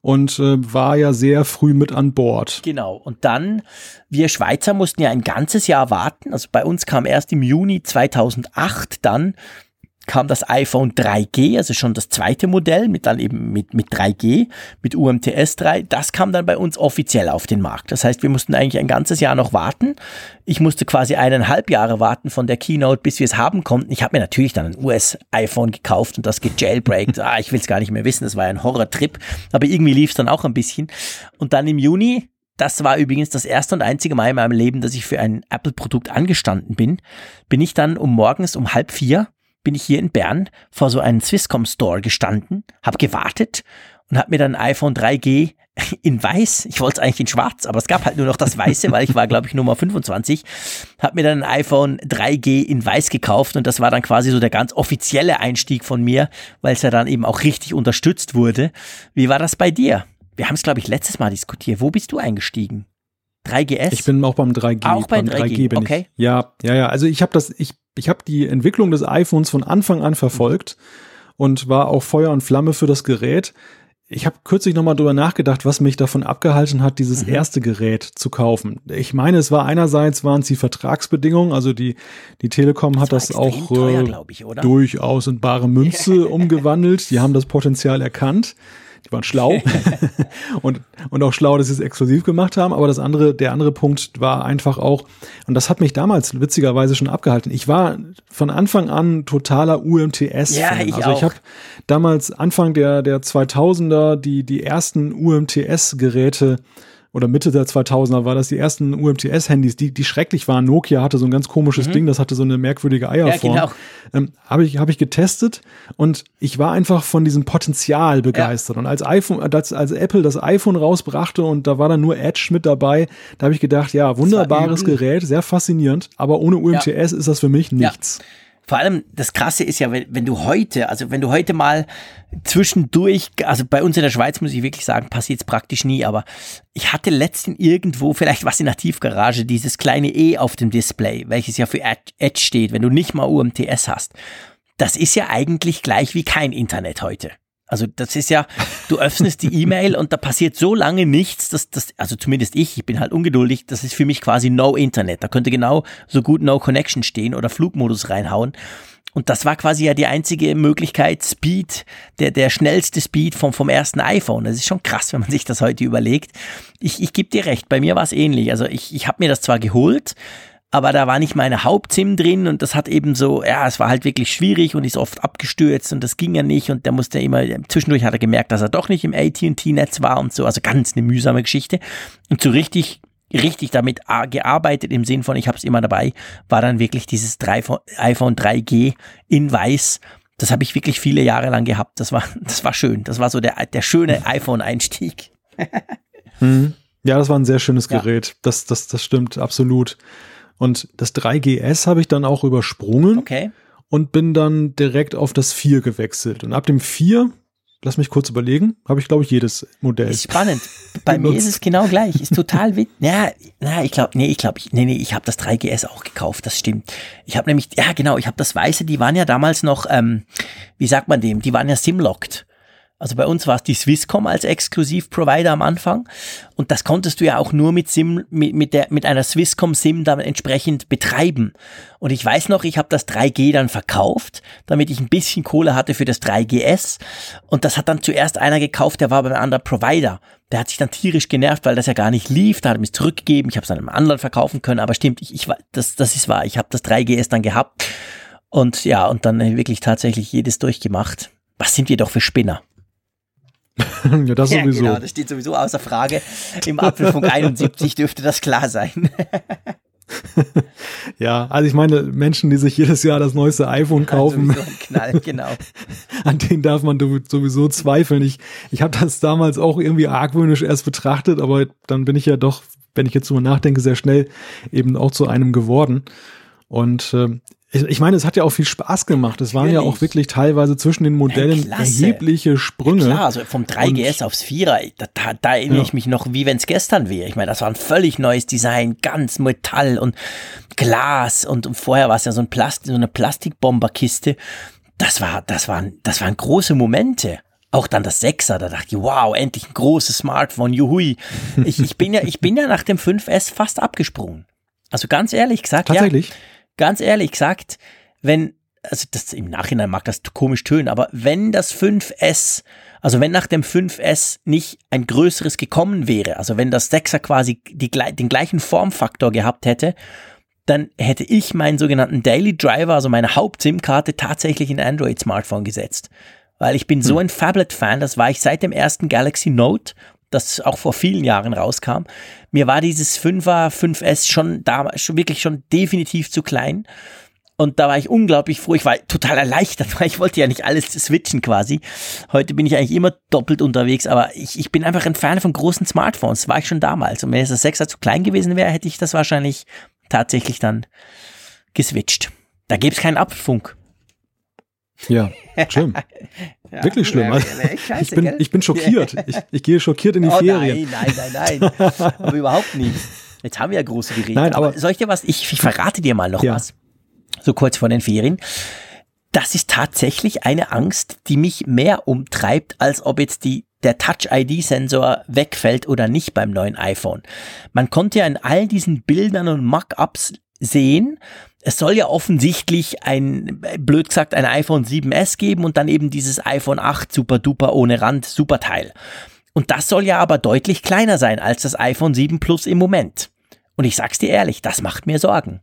B: und äh, war ja sehr früh mit an Bord.
C: Genau. Und dann, wir Schweizer mussten ja ein ganzes Jahr warten. Also bei uns kam erst im Juni 2008 dann kam das iPhone 3G, also schon das zweite Modell mit dann eben mit, mit 3G, mit UMTS 3. Das kam dann bei uns offiziell auf den Markt. Das heißt, wir mussten eigentlich ein ganzes Jahr noch warten. Ich musste quasi eineinhalb Jahre warten von der Keynote, bis wir es haben konnten. Ich habe mir natürlich dann ein US-iPhone gekauft und das gejailbreakt. (laughs) ah, ich will es gar nicht mehr wissen, das war ein Horrortrip. Aber irgendwie lief es dann auch ein bisschen. Und dann im Juni das war übrigens das erste und einzige Mal in meinem Leben, dass ich für ein Apple-Produkt angestanden bin. Bin ich dann um morgens um halb vier bin ich hier in Bern vor so einem Swisscom Store gestanden, habe gewartet und habe mir dann ein iPhone 3G (laughs) in weiß, ich wollte es eigentlich in schwarz, aber es gab halt nur noch das weiße, weil ich war, glaube ich, Nummer 25, habe mir dann ein iPhone 3G in weiß gekauft und das war dann quasi so der ganz offizielle Einstieg von mir, weil es ja dann eben auch richtig unterstützt wurde. Wie war das bei dir? Wir haben es, glaube ich, letztes Mal diskutiert. Wo bist du eingestiegen? 3GS?
B: Ich bin auch beim 3G.
C: Auch beim 3G, 3G bin okay.
B: ich. Ja, ja, ja. Also ich habe das, ich, ich habe die Entwicklung des iPhones von Anfang an verfolgt und war auch Feuer und Flamme für das Gerät. Ich habe kürzlich nochmal drüber nachgedacht, was mich davon abgehalten hat, dieses mhm. erste Gerät zu kaufen. Ich meine, es war einerseits waren es die Vertragsbedingungen, also die die Telekom das hat das auch
C: teuer, äh, ich,
B: durchaus in bare Münze (laughs) umgewandelt. Die haben das Potenzial erkannt. Die waren schlau (laughs) und, und auch schlau, dass sie es exklusiv gemacht haben. Aber das andere, der andere Punkt war einfach auch, und das hat mich damals witzigerweise schon abgehalten. Ich war von Anfang an totaler UMTS.
C: Ja, ich
B: also
C: auch.
B: ich habe damals Anfang der, der 2000er die, die ersten UMTS-Geräte oder Mitte der 2000er war das die ersten UMTS-Handys, die, die schrecklich waren. Nokia hatte so ein ganz komisches mhm. Ding, das hatte so eine merkwürdige Eierform. Ja, genau. ähm, Habe ich, hab ich getestet und ich war einfach von diesem Potenzial begeistert. Ja. Und als iPhone, als, als Apple das iPhone rausbrachte und da war dann nur Edge mit dabei, da habe ich gedacht, ja, wunderbares Gerät, sehr faszinierend, aber ohne UMTS ja. ist das für mich nichts.
C: Ja. Vor allem das Krasse ist ja, wenn, wenn du heute, also wenn du heute mal zwischendurch, also bei uns in der Schweiz muss ich wirklich sagen, passiert es praktisch nie, aber ich hatte letztens irgendwo, vielleicht was in der Tiefgarage, dieses kleine E auf dem Display, welches ja für Edge steht, wenn du nicht mal UMTS hast. Das ist ja eigentlich gleich wie kein Internet heute. Also das ist ja, du öffnest die E-Mail und da passiert so lange nichts, dass das, also zumindest ich, ich bin halt ungeduldig, das ist für mich quasi No Internet. Da könnte genau so gut No Connection stehen oder Flugmodus reinhauen. Und das war quasi ja die einzige Möglichkeit, Speed, der, der schnellste Speed vom, vom ersten iPhone. Das ist schon krass, wenn man sich das heute überlegt. Ich, ich gebe dir recht, bei mir war es ähnlich. Also ich, ich habe mir das zwar geholt, aber da war nicht meine Hauptsim drin und das hat eben so, ja, es war halt wirklich schwierig und ist oft abgestürzt und das ging ja nicht und der musste immer, zwischendurch hat er gemerkt, dass er doch nicht im AT&T-Netz war und so, also ganz eine mühsame Geschichte und so richtig richtig damit gearbeitet im Sinn von, ich habe es immer dabei, war dann wirklich dieses iPhone 3G in weiß das habe ich wirklich viele Jahre lang gehabt. Das war, (laughs) das war schön. Das war so der, der schöne (laughs) iPhone-Einstieg.
B: mhm. Ja, das war ein sehr schönes Gerät. Ja. Das, das, das stimmt absolut. Und das 3GS habe ich dann auch übersprungen.
C: Okay.
B: Und bin dann direkt auf das 4 gewechselt. Und ab dem 4 lass mich kurz überlegen, habe ich glaube ich jedes Modell.
C: Ist spannend. (laughs) Bei mir ist es genau gleich. Ist total witzig. (laughs) Ja, na, ich glaube, nee, ich glaube, nee, nee, ich habe das 3GS auch gekauft, das stimmt. Ich habe nämlich, ja genau, ich habe das Weiße, die waren ja damals noch, ähm, wie sagt man dem, die waren ja simlocked. Also bei uns war es die Swisscom als Exklusivprovider am Anfang und das konntest du ja auch nur mit SIM mit, mit der mit einer Swisscom SIM dann entsprechend betreiben. Und ich weiß noch, ich habe das 3G dann verkauft, damit ich ein bisschen Kohle hatte für das 3GS und das hat dann zuerst einer gekauft, der war bei einem anderen Provider. Der hat sich dann tierisch genervt, weil das ja gar nicht lief, da hat er es zurückgegeben, ich habe es einem anderen verkaufen können, aber stimmt, ich, ich das das ist wahr, ich habe das 3GS dann gehabt und ja, und dann wirklich tatsächlich jedes durchgemacht. Was sind wir doch für Spinner? (laughs)
B: ja, das ja, sowieso. Genau,
C: das steht sowieso außer Frage. Im Apfelfunk (laughs) 71 dürfte das klar sein. (laughs)
B: ja, also ich meine, Menschen, die sich jedes Jahr das neueste iPhone kaufen,
C: ja, Knall, genau.
B: an denen darf man sowieso zweifeln. Ich, ich habe das damals auch irgendwie argwöhnisch erst betrachtet, aber dann bin ich ja doch, wenn ich jetzt drüber nachdenke, sehr schnell eben auch zu einem geworden. Und äh, ich meine, es hat ja auch viel Spaß gemacht. Es waren ja auch wirklich teilweise zwischen den Modellen ja, erhebliche Sprünge. Ja,
C: klar, also vom 3GS und, aufs 4er, da, da, da erinnere ja. ich mich noch, wie wenn es gestern wäre. Ich meine, das war ein völlig neues Design, ganz Metall und Glas und, und vorher war es ja so, ein Plastik, so eine Plastikbomberkiste. Das war, das waren, das waren große Momente. Auch dann das 6er, da dachte ich, wow, endlich ein großes Smartphone, juhui. Ich, ich bin ja, ich bin ja nach dem 5S fast abgesprungen. Also ganz ehrlich gesagt,
B: Tatsächlich?
C: ja ganz ehrlich gesagt, wenn, also das im Nachhinein mag das komisch tönen, aber wenn das 5S, also wenn nach dem 5S nicht ein größeres gekommen wäre, also wenn das 6er quasi die, den gleichen Formfaktor gehabt hätte, dann hätte ich meinen sogenannten Daily Driver, also meine Haupt-SIM-Karte, tatsächlich in Android-Smartphone gesetzt. Weil ich bin hm. so ein Phablet-Fan, das war ich seit dem ersten Galaxy Note das auch vor vielen Jahren rauskam. Mir war dieses 5er, 5S schon da, schon wirklich schon definitiv zu klein. Und da war ich unglaublich froh. Ich war total erleichtert, (laughs) weil ich wollte ja nicht alles switchen quasi. Heute bin ich eigentlich immer doppelt unterwegs, aber ich, ich bin einfach ein Fan von großen Smartphones. War ich schon damals. Und wenn es das 6er zu klein gewesen wäre, hätte ich das wahrscheinlich tatsächlich dann geswitcht. Da gäbe es keinen Apfelfunk.
B: Ja, schlimm. (laughs) ja, Wirklich schlimm. Also, ich, bin, ich bin schockiert. Ich, ich gehe schockiert in die oh, Ferien.
C: Nein, nein, nein, nein. aber überhaupt nicht. Jetzt haben wir ja große Geräte. Nein, aber, aber soll ich dir was? Ich, ich verrate dir mal noch ja. was. So kurz vor den Ferien. Das ist tatsächlich eine Angst, die mich mehr umtreibt, als ob jetzt die der Touch-ID-Sensor wegfällt oder nicht beim neuen iPhone. Man konnte ja in all diesen Bildern und Mock-ups sehen, es soll ja offensichtlich ein, blöd gesagt, ein iPhone 7S geben und dann eben dieses iPhone 8 super duper ohne Rand super Teil. Und das soll ja aber deutlich kleiner sein als das iPhone 7 Plus im Moment. Und ich sag's dir ehrlich, das macht mir Sorgen.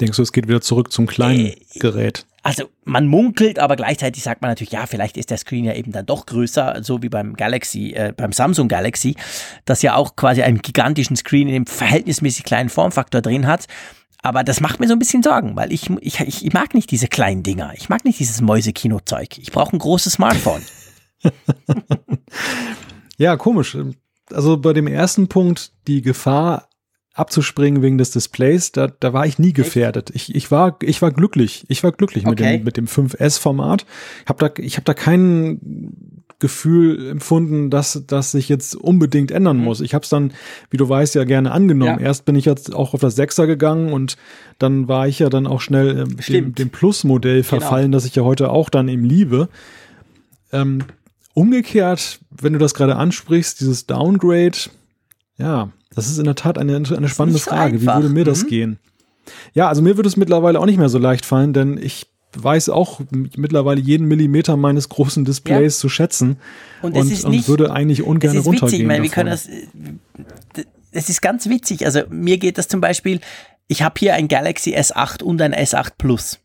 B: Denkst du, es geht wieder zurück zum kleinen äh, Gerät?
C: Also man munkelt, aber gleichzeitig sagt man natürlich, ja, vielleicht ist der Screen ja eben dann doch größer, so wie beim Galaxy, äh, beim Samsung Galaxy, das ja auch quasi einen gigantischen Screen in dem verhältnismäßig kleinen Formfaktor drin hat. Aber das macht mir so ein bisschen Sorgen, weil ich, ich, ich mag nicht diese kleinen Dinger. Ich mag nicht dieses Mäusekino-Zeug. Ich brauche ein großes Smartphone. (laughs)
B: ja, komisch. Also bei dem ersten Punkt, die Gefahr abzuspringen wegen des Displays, da, da war ich nie gefährdet. Ich, ich, war, ich war glücklich. Ich war glücklich okay. mit, dem, mit dem 5S-Format. Ich habe da, ich hab da keinen Gefühl empfunden, dass das sich jetzt unbedingt ändern mhm. muss. Ich habe es dann, wie du weißt, ja gerne angenommen. Ja. Erst bin ich jetzt auch auf das Sechser gegangen und dann war ich ja dann auch schnell ähm, dem, dem Plus-Modell genau. verfallen, genau. das ich ja heute auch dann eben liebe. Ähm, umgekehrt, wenn du das gerade ansprichst, dieses Downgrade, ja, das ist in der Tat eine, eine spannende Frage. So Wie würde mir das mhm. gehen? Ja, also mir würde es mittlerweile auch nicht mehr so leicht fallen, denn ich weiß auch mittlerweile jeden Millimeter meines großen Displays ja. zu schätzen und, und, nicht, und, würde eigentlich ungern es ist runtergehen. Witzig. Ich meine, wir können das,
C: es ist ganz witzig. Also mir geht das zum Beispiel, ich habe hier ein Galaxy S8 und ein S8 Plus.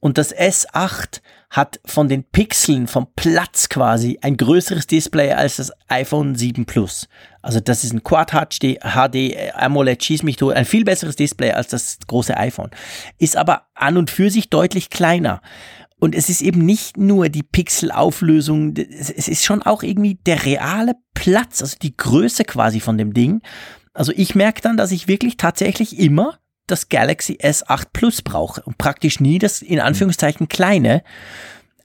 C: Und das S8 hat von den Pixeln, vom Platz quasi, ein größeres Display als das iPhone 7 Plus. Also das ist ein Quad HD, HD AMOLED, schieß mich durch, ein viel besseres Display als das große iPhone. Ist aber an und für sich deutlich kleiner. und es ist eben nicht nur die Pixelauflösung, es ist schon auch irgendwie der reale Platz, also die Größe quasi von dem Ding. Also ich merke dann, dass ich wirklich tatsächlich immer das Galaxy S8 Plus brauche und praktisch nie das in Anführungszeichen kleine.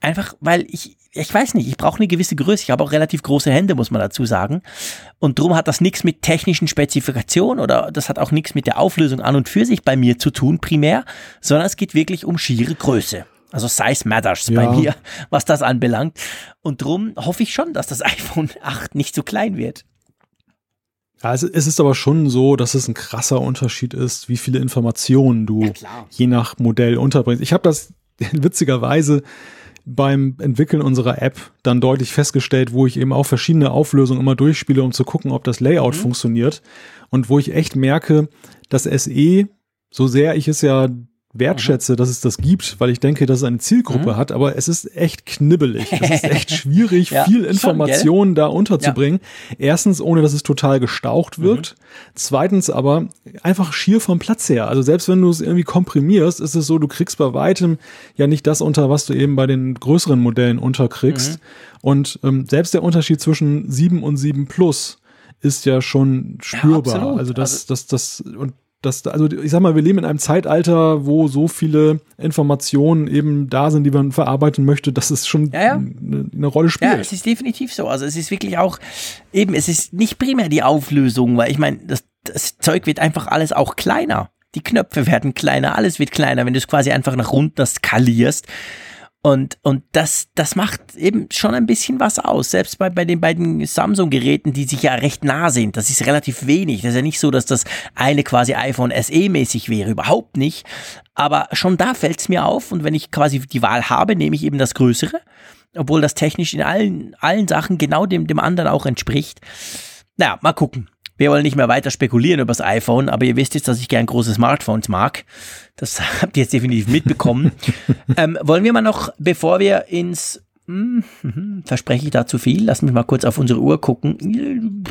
C: Einfach weil ich, ich weiß nicht, ich brauche eine gewisse Größe. Ich habe auch relativ große Hände, muss man dazu sagen. Und drum hat das nichts mit technischen Spezifikationen oder das hat auch nichts mit der Auflösung an und für sich bei mir zu tun, primär, sondern es geht wirklich um schiere Größe. Also Size matters ja. bei mir, was das anbelangt. Und drum hoffe ich schon, dass das (laughs) iPhone 8 nicht so klein wird.
B: Also es ist aber schon so, dass es ein krasser Unterschied ist, wie viele Informationen du ja, je nach Modell unterbringst. Ich habe das (laughs) witzigerweise beim Entwickeln unserer App dann deutlich festgestellt, wo ich eben auch verschiedene Auflösungen immer durchspiele, um zu gucken, ob das Layout mhm. funktioniert. Und wo ich echt merke, dass SE, so sehr ich es ja wertschätze, mhm. dass es das gibt, weil ich denke, dass es eine Zielgruppe mhm. hat, aber es ist echt knibbelig. Es ist echt (laughs) schwierig, ja, viel Informationen schon, da unterzubringen. Ja. Erstens, ohne dass es total gestaucht wirkt. Mhm. Zweitens aber einfach schier vom Platz her. Also selbst wenn du es irgendwie komprimierst, ist es so, du kriegst bei weitem ja nicht das unter, was du eben bei den größeren Modellen unterkriegst. Mhm. Und ähm, selbst der Unterschied zwischen 7 und 7 Plus ist ja schon spürbar. Ja, also das, also das, das, und das, also ich sag mal, wir leben in einem Zeitalter, wo so viele Informationen eben da sind, die man verarbeiten möchte, dass es schon ja, ja. Eine, eine, Rolle spielt. Ja,
C: es ist definitiv so. Also es ist wirklich auch, eben, es ist nicht primär die Auflösung, weil ich meine, das, das Zeug wird einfach alles auch kleiner. Die Knöpfe werden kleiner, alles wird kleiner, wenn du es quasi einfach nach runter skalierst. Und, und das, das macht eben schon ein bisschen was aus. Selbst bei, bei den beiden Samsung-Geräten, die sich ja recht nah sind. Das ist relativ wenig. Das ist ja nicht so, dass das eine quasi iPhone SE-mäßig wäre. Überhaupt nicht. Aber schon da fällt es mir auf. Und wenn ich quasi die Wahl habe, nehme ich eben das Größere. Obwohl das technisch in allen, allen Sachen genau dem, dem anderen auch entspricht. Naja, mal gucken. Wir wollen nicht mehr weiter spekulieren über das iPhone, aber ihr wisst jetzt, dass ich gern große Smartphones mag. Das (laughs) habt ihr jetzt definitiv mitbekommen. (laughs) ähm, wollen wir mal noch, bevor wir ins hm, hm, verspreche ich da zu viel? Lass mich mal kurz auf unsere Uhr gucken.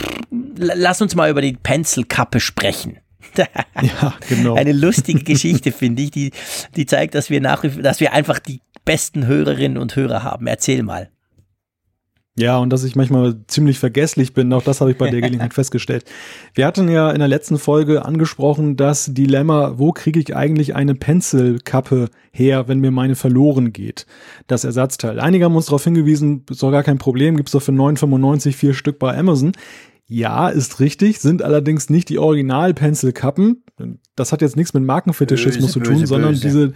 C: Lass uns mal über die Pencilkappe sprechen. (laughs)
B: ja, genau.
C: Eine lustige Geschichte, finde ich, die, die zeigt, dass wir nach, dass wir einfach die besten Hörerinnen und Hörer haben. Erzähl mal.
B: Ja, und dass ich manchmal ziemlich vergesslich bin, auch das habe ich bei der Gelegenheit (laughs) festgestellt. Wir hatten ja in der letzten Folge angesprochen, das Dilemma, wo kriege ich eigentlich eine Pencilkappe her, wenn mir meine verloren geht, das Ersatzteil. Einige haben uns darauf hingewiesen, ist doch gar kein Problem, gibt's doch für 9,95 vier Stück bei Amazon. Ja, ist richtig, sind allerdings nicht die Original-Pencil-Kappen. Das hat jetzt nichts mit Markenfetischismus böse, zu tun, böse, sondern böse. diese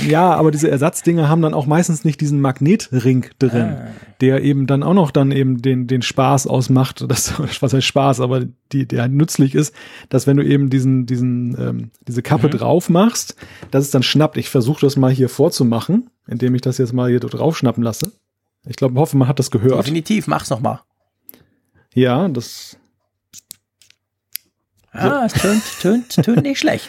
B: ja, aber diese Ersatzdinger haben dann auch meistens nicht diesen Magnetring drin, ah. der eben dann auch noch dann eben den, den Spaß ausmacht. Das, (laughs) was heißt Spaß, aber die, der nützlich ist, dass wenn du eben diesen, diesen, ähm, diese Kappe mhm. drauf machst, dass es dann schnappt. Ich versuche das mal hier vorzumachen, indem ich das jetzt mal hier drauf schnappen lasse. Ich glaube, hoffe, man hat das gehört.
C: Definitiv, mach's noch mal.
B: Ja, das.
C: Ah, so. es tönt, tönt, tönt nicht schlecht.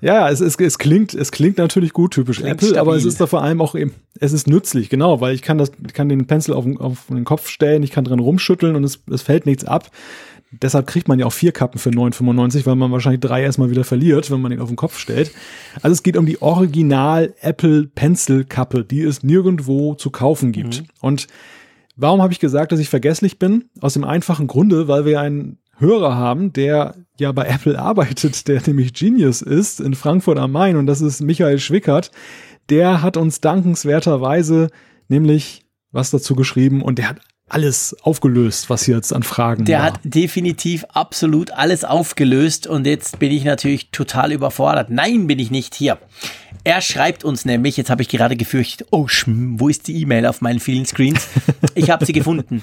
B: Ja, es, es, es klingt, es klingt natürlich gut, typisch klingt Apple, stabil. aber es ist da vor allem auch eben, es ist nützlich, genau, weil ich kann das, kann den Pencil auf, auf den Kopf stellen, ich kann drin rumschütteln und es, es fällt nichts ab. Deshalb kriegt man ja auch vier Kappen für 9,95, weil man wahrscheinlich drei erstmal wieder verliert, wenn man ihn auf den Kopf stellt. Also es geht um die Original Apple Pencil Kappe, die es nirgendwo zu kaufen gibt. Mhm. Und warum habe ich gesagt, dass ich vergesslich bin? Aus dem einfachen Grunde, weil wir einen Hörer haben, der ja bei Apple arbeitet, der nämlich Genius ist in Frankfurt am Main und das ist Michael Schwickert. Der hat uns dankenswerterweise nämlich was dazu geschrieben und der hat alles aufgelöst, was jetzt an Fragen
C: Der
B: war.
C: hat definitiv absolut alles aufgelöst und jetzt bin ich natürlich total überfordert. Nein, bin ich nicht hier. Er schreibt uns nämlich, jetzt habe ich gerade gefürchtet, oh, schm, wo ist die E-Mail auf meinen vielen Screens? Ich habe sie gefunden.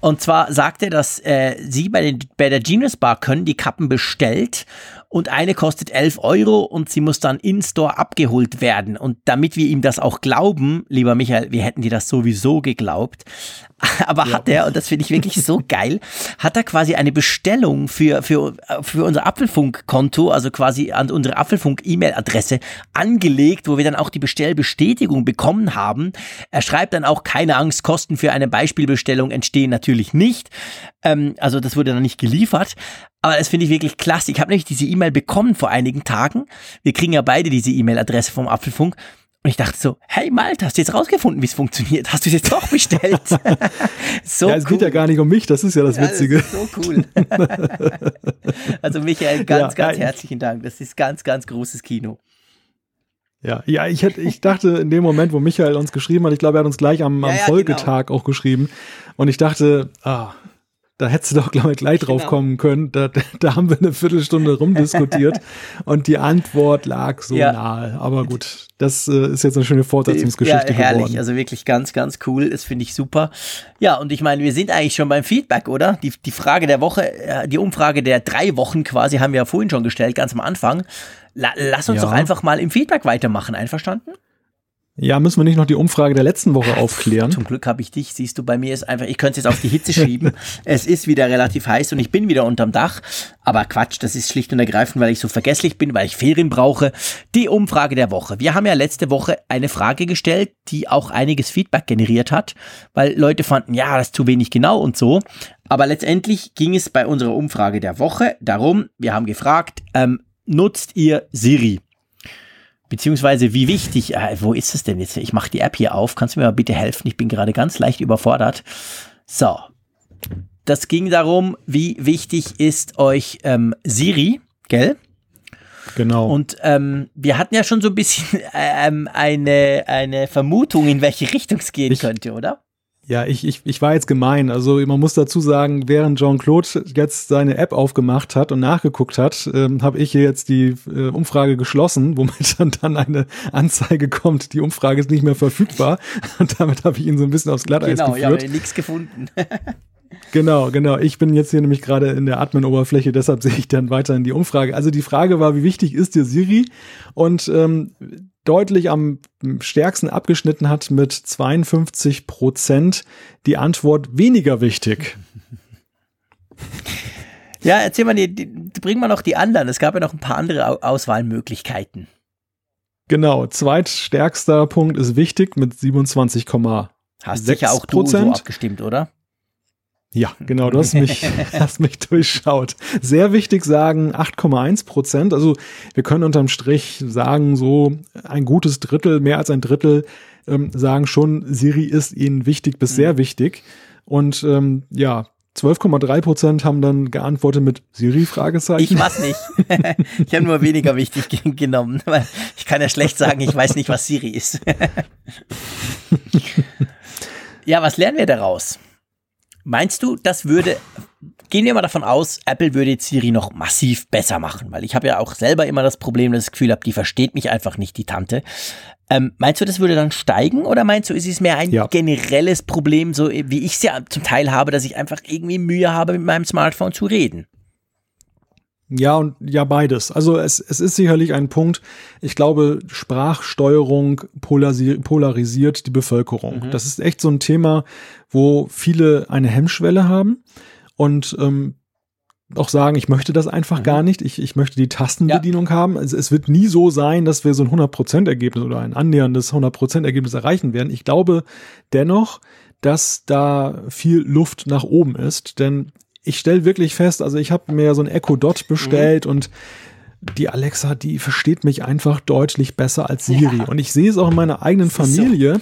C: Und zwar sagt er, dass äh, sie bei, den, bei der Genius Bar können die Kappen bestellt und eine kostet 11 Euro und sie muss dann in-store abgeholt werden. Und damit wir ihm das auch glauben, lieber Michael, wir hätten dir das sowieso geglaubt, (laughs) aber ja. hat er, und das finde ich wirklich so (laughs) geil, hat er quasi eine Bestellung für, für, für unser Apfelfunk-Konto, also quasi an unsere Apfelfunk-E-Mail-Adresse angelegt, wo wir dann auch die Bestellbestätigung bekommen haben. Er schreibt dann auch, keine Angst, Kosten für eine Beispielbestellung entstehen natürlich nicht. Ähm, also das wurde dann nicht geliefert. Aber das finde ich wirklich klasse. Ich habe nämlich diese E-Mail bekommen vor einigen Tagen. Wir kriegen ja beide diese E-Mail-Adresse vom Apfelfunk. Und ich dachte so, hey Malte, hast du jetzt rausgefunden, wie es funktioniert? Hast du es jetzt doch bestellt? (laughs) (laughs)
B: so ja, es cool. geht ja gar nicht um mich, das ist ja das Witzige. Ja, das
C: so cool. (laughs) also Michael, ganz, ja, ganz herzlichen Dank. Das ist ganz, ganz großes Kino.
B: Ja, ja, ich hätte, ich dachte in dem Moment, wo Michael uns geschrieben hat, ich glaube, er hat uns gleich am, am ja, Folgetag genau. auch geschrieben. Und ich dachte, ah, da hättest du doch gleich, gleich drauf genau. kommen können. Da, da haben wir eine Viertelstunde rumdiskutiert (laughs) und die Antwort lag so ja. nahe. Aber gut, das äh, ist jetzt eine schöne Fortsetzungsgeschichte ja, herrlich. geworden.
C: Also wirklich ganz, ganz cool. Das finde ich super. Ja, und ich meine, wir sind eigentlich schon beim Feedback, oder? Die, die Frage der Woche, äh, die Umfrage der drei Wochen quasi haben wir ja vorhin schon gestellt, ganz am Anfang. La lass uns ja. doch einfach mal im Feedback weitermachen. Einverstanden?
B: Ja, müssen wir nicht noch die Umfrage der letzten Woche aufklären?
C: Zum Glück habe ich dich, siehst du, bei mir ist einfach, ich könnte es jetzt auf die Hitze schieben. (laughs) es ist wieder relativ heiß und ich bin wieder unterm Dach. Aber Quatsch, das ist schlicht und ergreifend, weil ich so vergesslich bin, weil ich Ferien brauche. Die Umfrage der Woche. Wir haben ja letzte Woche eine Frage gestellt, die auch einiges Feedback generiert hat, weil Leute fanden, ja, das ist zu wenig genau und so. Aber letztendlich ging es bei unserer Umfrage der Woche darum, wir haben gefragt, ähm, nutzt ihr Siri? Beziehungsweise wie wichtig, äh, wo ist es denn jetzt? Ich mache die App hier auf. Kannst du mir mal bitte helfen? Ich bin gerade ganz leicht überfordert. So. Das ging darum, wie wichtig ist euch ähm, Siri, gell?
B: Genau.
C: Und ähm, wir hatten ja schon so ein bisschen (laughs) ähm, eine, eine Vermutung, in welche Richtung es gehen ich, könnte, oder?
B: Ja, ich, ich, ich war jetzt gemein. Also man muss dazu sagen, während Jean-Claude jetzt seine App aufgemacht hat und nachgeguckt hat, ähm, habe ich hier jetzt die äh, Umfrage geschlossen, (laughs) womit dann, dann eine Anzeige kommt, die Umfrage ist nicht mehr verfügbar. (laughs) Und damit habe ich ihn so ein bisschen aufs Glatteis genau, geführt.
C: Genau, ja, nichts gefunden. (laughs)
B: Genau, genau. Ich bin jetzt hier nämlich gerade in der Admin-Oberfläche, deshalb sehe ich dann weiterhin die Umfrage. Also die Frage war, wie wichtig ist dir Siri? Und ähm, deutlich am stärksten abgeschnitten hat mit 52 Prozent die Antwort weniger wichtig.
C: Ja, erzähl mal, die, die, bring mal noch die anderen. Es gab ja noch ein paar andere Auswahlmöglichkeiten.
B: Genau, zweitstärkster Punkt ist wichtig mit 27,6
C: Hast sicher auch du so abgestimmt, oder?
B: Ja, genau, du hast mich, (laughs) hast mich durchschaut. Sehr wichtig sagen 8,1 Prozent. Also wir können unterm Strich sagen, so ein gutes Drittel, mehr als ein Drittel ähm, sagen schon, Siri ist ihnen wichtig bis mhm. sehr wichtig. Und ähm, ja, 12,3 Prozent haben dann geantwortet mit Siri Fragezeichen.
C: Ich weiß nicht. (laughs) ich habe nur weniger wichtig genommen, (laughs) ich kann ja schlecht sagen, ich weiß nicht, was Siri ist. ja, was lernen wir daraus? Meinst du, das würde, gehen wir mal davon aus, Apple würde jetzt Siri noch massiv besser machen, weil ich habe ja auch selber immer das Problem, dass ich das Gefühl habe, die versteht mich einfach nicht, die Tante. Ähm, meinst du, das würde dann steigen oder meinst du, ist es mehr ein ja. generelles Problem, so wie ich es ja zum Teil habe, dass ich einfach irgendwie Mühe habe, mit meinem Smartphone zu reden?
B: Ja, und ja, beides. Also es, es ist sicherlich ein Punkt. Ich glaube, Sprachsteuerung polarisiert die Bevölkerung. Mhm. Das ist echt so ein Thema, wo viele eine Hemmschwelle haben und ähm, auch sagen, ich möchte das einfach mhm. gar nicht. Ich, ich möchte die Tastenbedienung ja. haben. Also es wird nie so sein, dass wir so ein 100%-Ergebnis oder ein annäherndes 100%-Ergebnis erreichen werden. Ich glaube dennoch, dass da viel Luft nach oben ist, denn ich stelle wirklich fest, also ich habe mir so ein Echo Dot bestellt mhm. und die Alexa, die versteht mich einfach deutlich besser als Siri. Ja. Und ich sehe es auch in meiner eigenen Familie.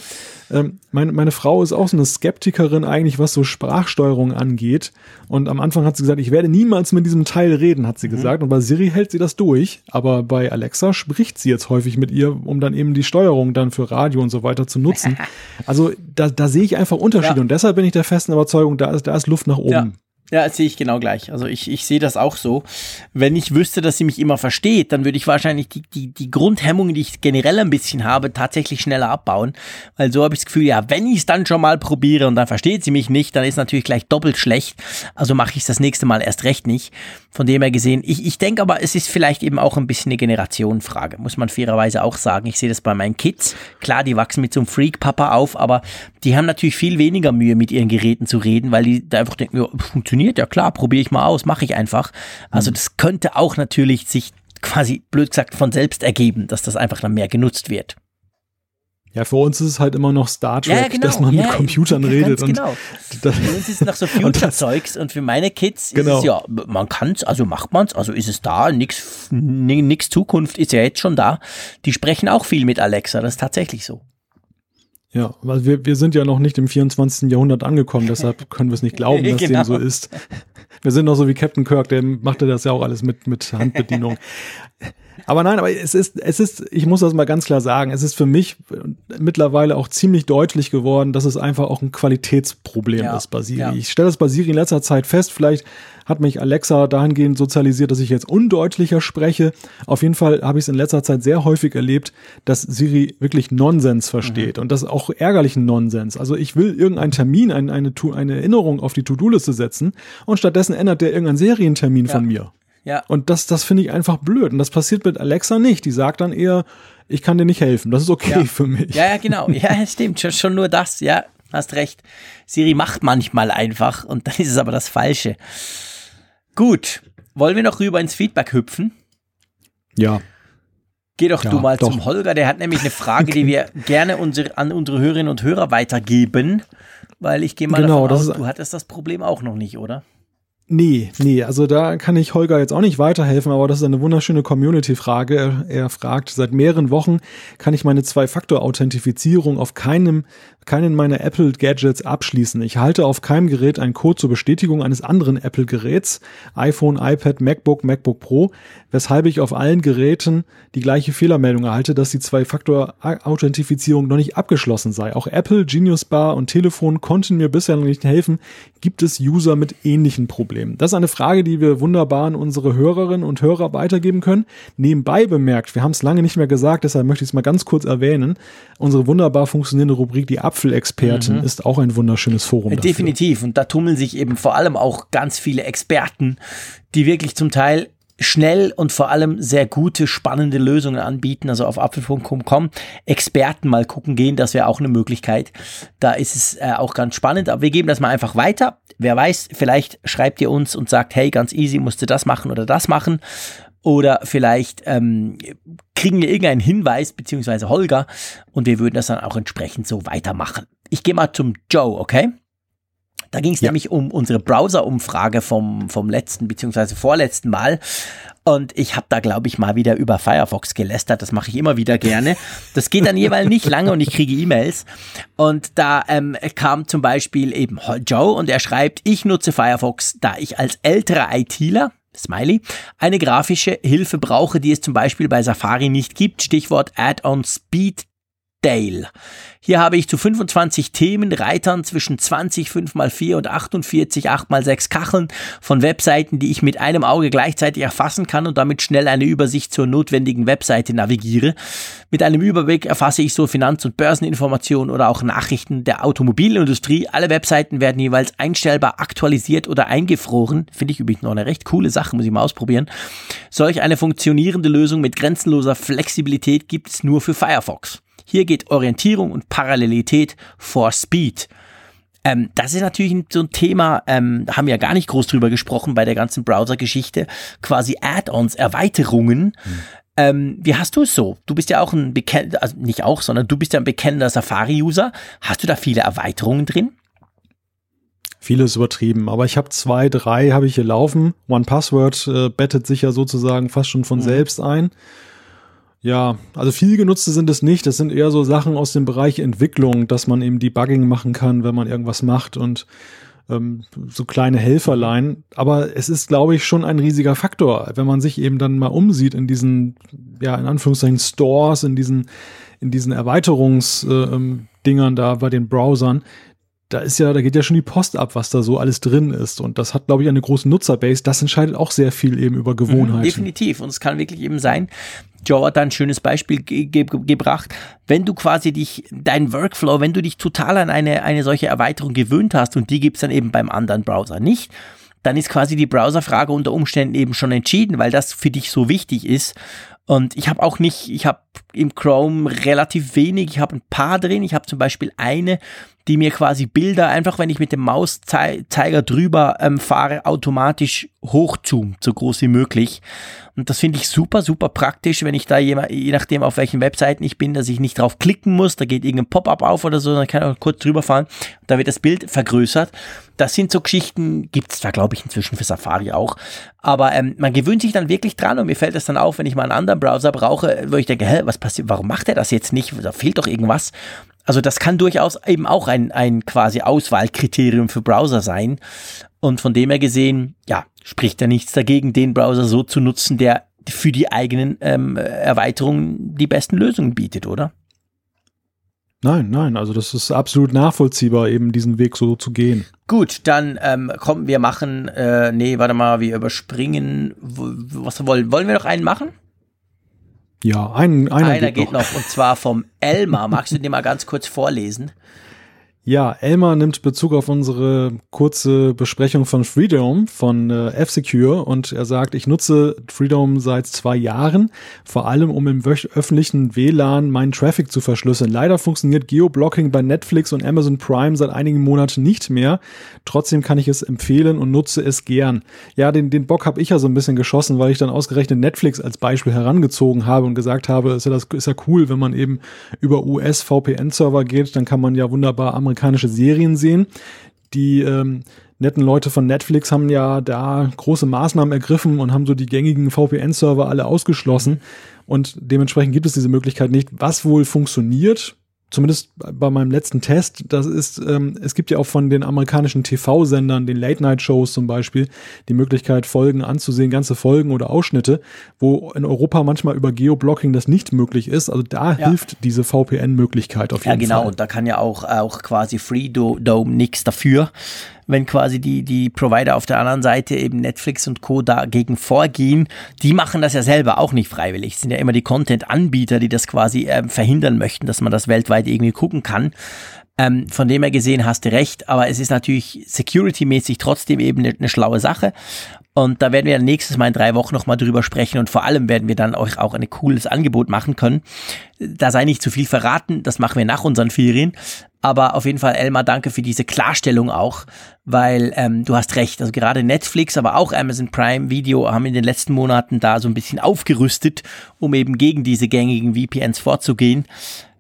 B: So. Ähm, meine, meine Frau ist auch so eine Skeptikerin eigentlich, was so Sprachsteuerung angeht. Und am Anfang hat sie gesagt, ich werde niemals mit diesem Teil reden, hat sie mhm. gesagt. Und bei Siri hält sie das durch. Aber bei Alexa spricht sie jetzt häufig mit ihr, um dann eben die Steuerung dann für Radio und so weiter zu nutzen. (laughs) also da, da sehe ich einfach Unterschiede. Ja. Und deshalb bin ich der festen Überzeugung, da ist, da ist Luft nach oben. Ja.
C: Ja, sehe ich genau gleich. Also ich, ich sehe das auch so. Wenn ich wüsste, dass sie mich immer versteht, dann würde ich wahrscheinlich die, die, die Grundhemmungen, die ich generell ein bisschen habe, tatsächlich schneller abbauen. Weil so habe ich das Gefühl, ja, wenn ich es dann schon mal probiere und dann versteht sie mich nicht, dann ist natürlich gleich doppelt schlecht. Also mache ich es das nächste Mal erst recht nicht. Von dem her gesehen, ich, ich denke aber, es ist vielleicht eben auch ein bisschen eine Generationenfrage, muss man fairerweise auch sagen. Ich sehe das bei meinen Kids. Klar, die wachsen mit so einem Freak-Papa auf, aber die haben natürlich viel weniger Mühe, mit ihren Geräten zu reden, weil die da einfach denken, ja, funktioniert ja klar, probiere ich mal aus, mache ich einfach. Also mhm. das könnte auch natürlich sich quasi, blöd gesagt, von selbst ergeben, dass das einfach dann mehr genutzt wird.
B: Ja, für uns ist es halt immer noch Star Trek,
C: Ja, genau.
B: dass man mit
C: Ja,
B: Computern
C: ja,
B: redet. und
C: genau.
B: das,
C: Für uns ist es noch so (laughs)
B: Und
C: Future-Zeugs und für meine Kids
B: Genau.
C: ist es ja, man kann es, also macht man es, also ist es da, nix, ni- nix Zukunft ist ja jetzt schon da. Die sprechen auch viel mit Alexa, das ist tatsächlich so.
B: ja, weil wir, wir sind ja noch nicht im 24. Jahrhundert angekommen, deshalb können wir es nicht glauben, (laughs) dass
C: Genau.
B: dem so ist. Wir sind noch so wie Captain Kirk, der machte das ja auch alles mit, mit Handbedienung. (laughs) Aber nein, aber es ist, es ist, ich muss das mal ganz klar sagen, es ist für mich mittlerweile auch ziemlich deutlich geworden, dass es einfach auch ein Qualitätsproblem
C: Ja,
B: ist bei Siri.
C: ja.
B: Ich stelle das bei Siri in letzter Zeit fest, vielleicht hat mich Alexa dahingehend sozialisiert, dass ich jetzt undeutlicher spreche. Auf jeden Fall habe ich es in letzter Zeit sehr häufig erlebt, dass Siri wirklich Nonsens versteht und das auch ärgerlichen Nonsens. Also ich will irgendeinen Termin, ein, eine, eine Erinnerung auf die To-Do-Liste setzen und stattdessen ändert der irgendeinen Serientermin von mir.
C: Ja.
B: Und das, das finde ich einfach blöd. Und das passiert mit Alexa nicht. Die sagt dann eher, ich kann dir nicht helfen. Das ist okay
C: Ja.
B: für mich.
C: Ja, ja, genau. Ja, (laughs) stimmt. Schon, schon nur das. Ja, hast recht. Siri macht manchmal einfach und dann ist es aber das Falsche. Gut. Wollen wir noch rüber ins Feedback hüpfen?
B: Ja.
C: Geh doch
B: Ja,
C: du mal
B: doch.
C: zum Holger. Der hat nämlich eine Frage, die wir (laughs) gerne unsere, an unsere Hörerinnen und Hörer weitergeben. Weil ich gehe mal
B: Genau,
C: davon
B: das
C: aus,
B: ist-
C: du hattest das Problem auch noch nicht, oder?
B: Nee, nee, also da kann ich Holger jetzt auch nicht weiterhelfen, aber das ist eine wunderschöne Community-Frage. Er, er fragt, seit mehreren Wochen kann ich meine Zwei-Faktor-Authentifizierung auf keinem, keinen meiner Apple-Gadgets abschließen. Ich halte auf keinem Gerät einen Code zur Bestätigung eines anderen Apple-Geräts, iPhone, iPad, MacBook, MacBook Pro, weshalb ich auf allen Geräten die gleiche Fehlermeldung erhalte, dass die Zwei-Faktor-Authentifizierung noch nicht abgeschlossen sei. Auch Apple, Genius Bar und Telefon konnten mir bisher noch nicht helfen. Gibt es User mit ähnlichen Problemen? Das ist eine Frage, die wir wunderbar an unsere Hörerinnen und Hörer weitergeben können. Nebenbei bemerkt, wir haben es lange nicht mehr gesagt, deshalb möchte ich es mal ganz kurz erwähnen. Unsere wunderbar funktionierende Rubrik, die Apfelexpertin, ist auch ein wunderschönes Forum. dafür.
C: Definitiv. Und da tummeln sich eben vor allem auch ganz viele Experten, die wirklich zum Teil schnell und vor allem sehr gute, spannende Lösungen anbieten. Also auf apfel.com Experten mal gucken gehen, das wäre auch eine Möglichkeit. Da ist es äh, auch ganz spannend. Aber wir geben das mal einfach weiter. Wer weiß, vielleicht schreibt ihr uns und sagt, hey, ganz easy, musst du das machen oder das machen. Oder vielleicht ähm, kriegen wir irgendeinen Hinweis, beziehungsweise Holger, und wir würden das dann auch entsprechend so weitermachen. Ich gehe mal zum Joe, okay? Da ging es
B: Ja.
C: nämlich um unsere Browser-Umfrage vom, vom letzten beziehungsweise vorletzten Mal. Und ich habe da, glaube ich, mal wieder über Firefox gelästert. Das mache ich immer wieder gerne. Das geht dann jeweils nicht lange und ich kriege E-Mails. Und da ähm, kam zum Beispiel eben Joe und er schreibt, ich nutze Firefox, da ich als älterer ITler Smiley, eine grafische Hilfe brauche, die es zum Beispiel bei Safari nicht gibt. Stichwort Add-on Speed Dale. Hier habe ich zu 25 Themen, Reitern zwischen 20 5x4 und 48 8x6 Kacheln von Webseiten, die ich mit einem Auge gleichzeitig erfassen kann und damit schnell eine Übersicht zur notwendigen Webseite navigiere. Mit einem Überblick erfasse ich so Finanz- und Börseninformationen oder auch Nachrichten der Automobilindustrie. Alle Webseiten werden jeweils einstellbar aktualisiert oder eingefroren. Finde ich übrigens noch eine recht coole Sache, muss ich mal ausprobieren. Solch eine funktionierende Lösung mit grenzenloser Flexibilität gibt es nur für Firefox. Hier geht Orientierung und Parallelität vor Speed. Ähm, das ist natürlich so ein Thema, ähm, da haben wir ja gar nicht groß drüber gesprochen bei der ganzen Browser-Geschichte, quasi Add-ons, Erweiterungen. Ähm, wie hast du es so? Du bist ja auch ein bekennender, also nicht auch, sondern du bist ja ein bekennender Safari-User. Hast du da viele Erweiterungen drin?
B: Vieles übertrieben, aber ich habe zwei, drei habe ich hier laufen. One Password äh, bettet sich ja sozusagen fast schon von
C: Mhm.
B: selbst ein. Ja, also viel genutzte sind es nicht. Das sind eher so Sachen aus dem Bereich Entwicklung, dass man eben Debugging machen kann, wenn man irgendwas macht und ähm, so kleine Helferlein. Aber es ist, glaube ich, schon ein riesiger Faktor, wenn man sich eben dann mal umsieht in diesen, ja, in Anführungszeichen Stores, in diesen, in diesen Erweiterungsdingern äh, ähm, da bei den Browsern da ist ja, da geht ja schon die Post ab, was da so alles drin ist. Und das hat, glaube ich, eine große Nutzerbase. Das entscheidet auch sehr viel eben über Gewohnheiten.
C: Mhm, definitiv. Und es kann wirklich eben sein, Joe hat da ein schönes Beispiel ge ge gebracht. Wenn du quasi dich, dein Workflow, wenn du dich total an eine, eine solche Erweiterung gewöhnt hast und die gibt's dann eben beim anderen Browser nicht, dann ist quasi die Browserfrage unter Umständen eben schon entschieden, weil das für dich so wichtig ist. Und ich habe auch nicht, ich habe im Chrome relativ wenig, ich habe ein paar drin. Ich habe zum Beispiel eine, die mir quasi Bilder einfach, wenn ich mit dem Mauszeiger drüber ähm, fahre, automatisch hochzoomt, so groß wie möglich. Und das finde ich super, super praktisch, wenn ich da je, je nachdem, auf welchen Webseiten ich bin, dass ich nicht drauf klicken muss, da geht irgendein Pop-up auf oder so, dann kann ich auch kurz drüber fahren, da wird das Bild vergrößert. Das sind so Geschichten, gibt's da glaube ich inzwischen für Safari auch. Aber ähm, man gewöhnt sich dann wirklich dran und mir fällt das dann auf, wenn ich mal einen anderen Browser brauche, wo ich denke, hä, was passiert, warum macht er das jetzt nicht? Da fehlt doch irgendwas. Also das kann durchaus eben auch ein, ein quasi Auswahlkriterium für Browser sein. Und von dem her gesehen, ja, spricht da nichts dagegen, den Browser so zu nutzen, der für die eigenen ähm, Erweiterungen die besten Lösungen bietet, oder?
B: Nein, nein, also das ist absolut nachvollziehbar, eben diesen Weg so zu gehen.
C: Gut, dann ähm, kommen wir machen, äh, nee, warte mal, wir überspringen, was wollen, wollen wir noch einen machen?
B: Ja, ein, einer,
C: einer geht, geht noch. noch. Und zwar vom Elmar. Magst du den mal ganz kurz vorlesen?
B: Ja, Elmar nimmt Bezug auf unsere kurze Besprechung von Freedom von äh, F-Secure und er sagt, ich nutze Freedom seit zwei Jahren, vor allem um im öffentlichen WLAN meinen Traffic zu verschlüsseln. Leider funktioniert Geoblocking bei Netflix und Amazon Prime seit einigen Monaten nicht mehr. Trotzdem kann ich es empfehlen und nutze es gern. Ja, den, den Bock habe ich ja so ein bisschen geschossen, weil ich dann ausgerechnet Netflix als Beispiel herangezogen habe und gesagt habe, ist ja, das, ist ja cool, wenn man eben über US-VPN-Server geht, dann kann man ja wunderbar amerikanische amerikanische Serien sehen. Die ähm, netten Leute von Netflix haben ja da große Maßnahmen ergriffen und haben so die gängigen VPN-Server alle ausgeschlossen. Und dementsprechend gibt es diese Möglichkeit nicht. Was wohl funktioniert, zumindest bei meinem letzten Test, das ist, ähm, es gibt ja auch von den amerikanischen TV-Sendern, den Late-Night-Shows zum Beispiel, die Möglichkeit, Folgen anzusehen, ganze Folgen oder Ausschnitte, wo in Europa manchmal über Geoblocking das nicht möglich ist. Also da ja. hilft diese VPN-Möglichkeit auf jeden
C: Fall. Ja, genau.
B: Fall.
C: Und da kann ja auch, auch quasi Freedome nichts dafür wenn quasi die, die Provider auf der anderen Seite eben Netflix und Co. dagegen vorgehen, die machen das ja selber auch nicht freiwillig. Es sind ja immer die Content-Anbieter, die das quasi äh, verhindern möchten, dass man das weltweit irgendwie gucken kann. Ähm, von dem her gesehen hast du recht, aber es ist natürlich security-mäßig trotzdem eben eine, eine schlaue Sache. Und da werden wir nächstes Mal in drei Wochen nochmal drüber sprechen und vor allem werden wir dann euch auch ein cooles Angebot machen können. Da sei nicht zu viel verraten, das machen wir nach unseren Ferien. Aber auf jeden Fall, Elmar, danke für diese Klarstellung auch, weil ähm, du hast recht. Also gerade Netflix, aber auch Amazon Prime Video haben in den letzten Monaten da so ein bisschen aufgerüstet, um eben gegen diese gängigen VPNs vorzugehen.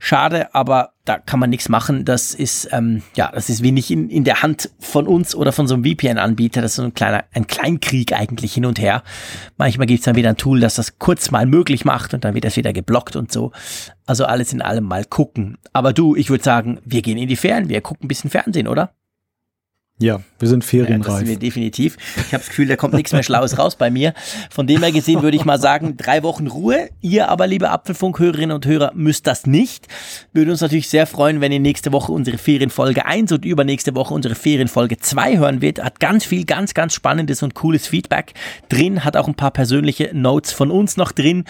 C: Schade, aber da kann man nichts machen. Das ist, ähm, ja, das ist wenig in, in der Hand von uns oder von so einem VPN-Anbieter. Das ist so ein kleiner, ein Kleinkrieg eigentlich hin und her. Manchmal gibt es dann wieder ein Tool, das das kurz mal möglich macht und dann wird das wieder geblockt und so. Also alles in allem mal gucken. Aber du, ich würde sagen, wir gehen in die Ferien, wir gucken ein bisschen Fernsehen, oder?
B: Ja, wir sind ferienreif. Ja, das sind
C: wir definitiv. Ich habe das Gefühl, da kommt nichts mehr Schlaues raus bei mir. Von dem her gesehen würde ich mal sagen, drei Wochen Ruhe. Ihr aber, liebe Apfelfunk-Hörerinnen und Hörer, müsst das nicht. Würde uns natürlich sehr freuen, wenn ihr nächste Woche unsere Ferienfolge 1 und übernächste Woche unsere Ferienfolge 2 hören wird. Hat ganz viel, ganz, ganz spannendes und cooles Feedback drin. Hat auch ein paar persönliche Notes von uns noch drin.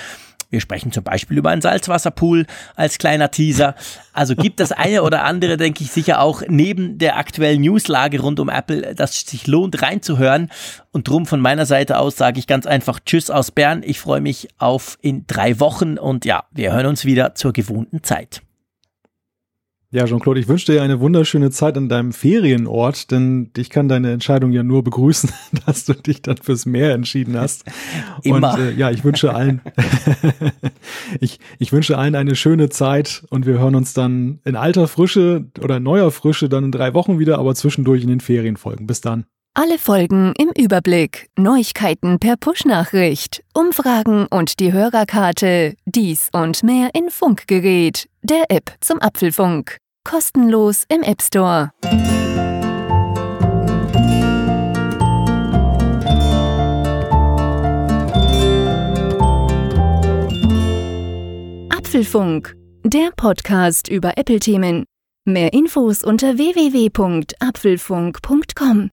C: Wir sprechen zum Beispiel über einen Salzwasserpool als kleiner Teaser. Also gibt das eine oder andere, denke ich, sicher auch neben der aktuellen Newslage rund um Apple, dass es sich lohnt reinzuhören. Und drum von meiner Seite aus sage ich ganz einfach Tschüss aus Bern. Ich freue mich auf in drei Wochen und ja, wir hören uns wieder zur gewohnten Zeit.
B: Ja, Jean-Claude, ich wünsche dir eine wunderschöne Zeit an deinem Ferienort, denn ich kann deine Entscheidung ja nur begrüßen, (laughs) dass du dich dann fürs Meer entschieden hast. (laughs)
C: Immer.
B: Und äh, ja, ich wünsche allen, (laughs) ich, ich wünsche allen eine schöne Zeit und wir hören uns dann in alter Frische oder neuer Frische dann in drei Wochen wieder, aber zwischendurch in den Ferienfolgen. Bis dann.
A: Alle Folgen im Überblick, Neuigkeiten per Push-Nachricht, Umfragen und die Hörerkarte, dies und mehr in Funkgerät, der App zum Apfelfunk. Kostenlos im App Store. Apfelfunk, der Podcast über Apple-Themen. Mehr Infos unter www.apfelfunk.com.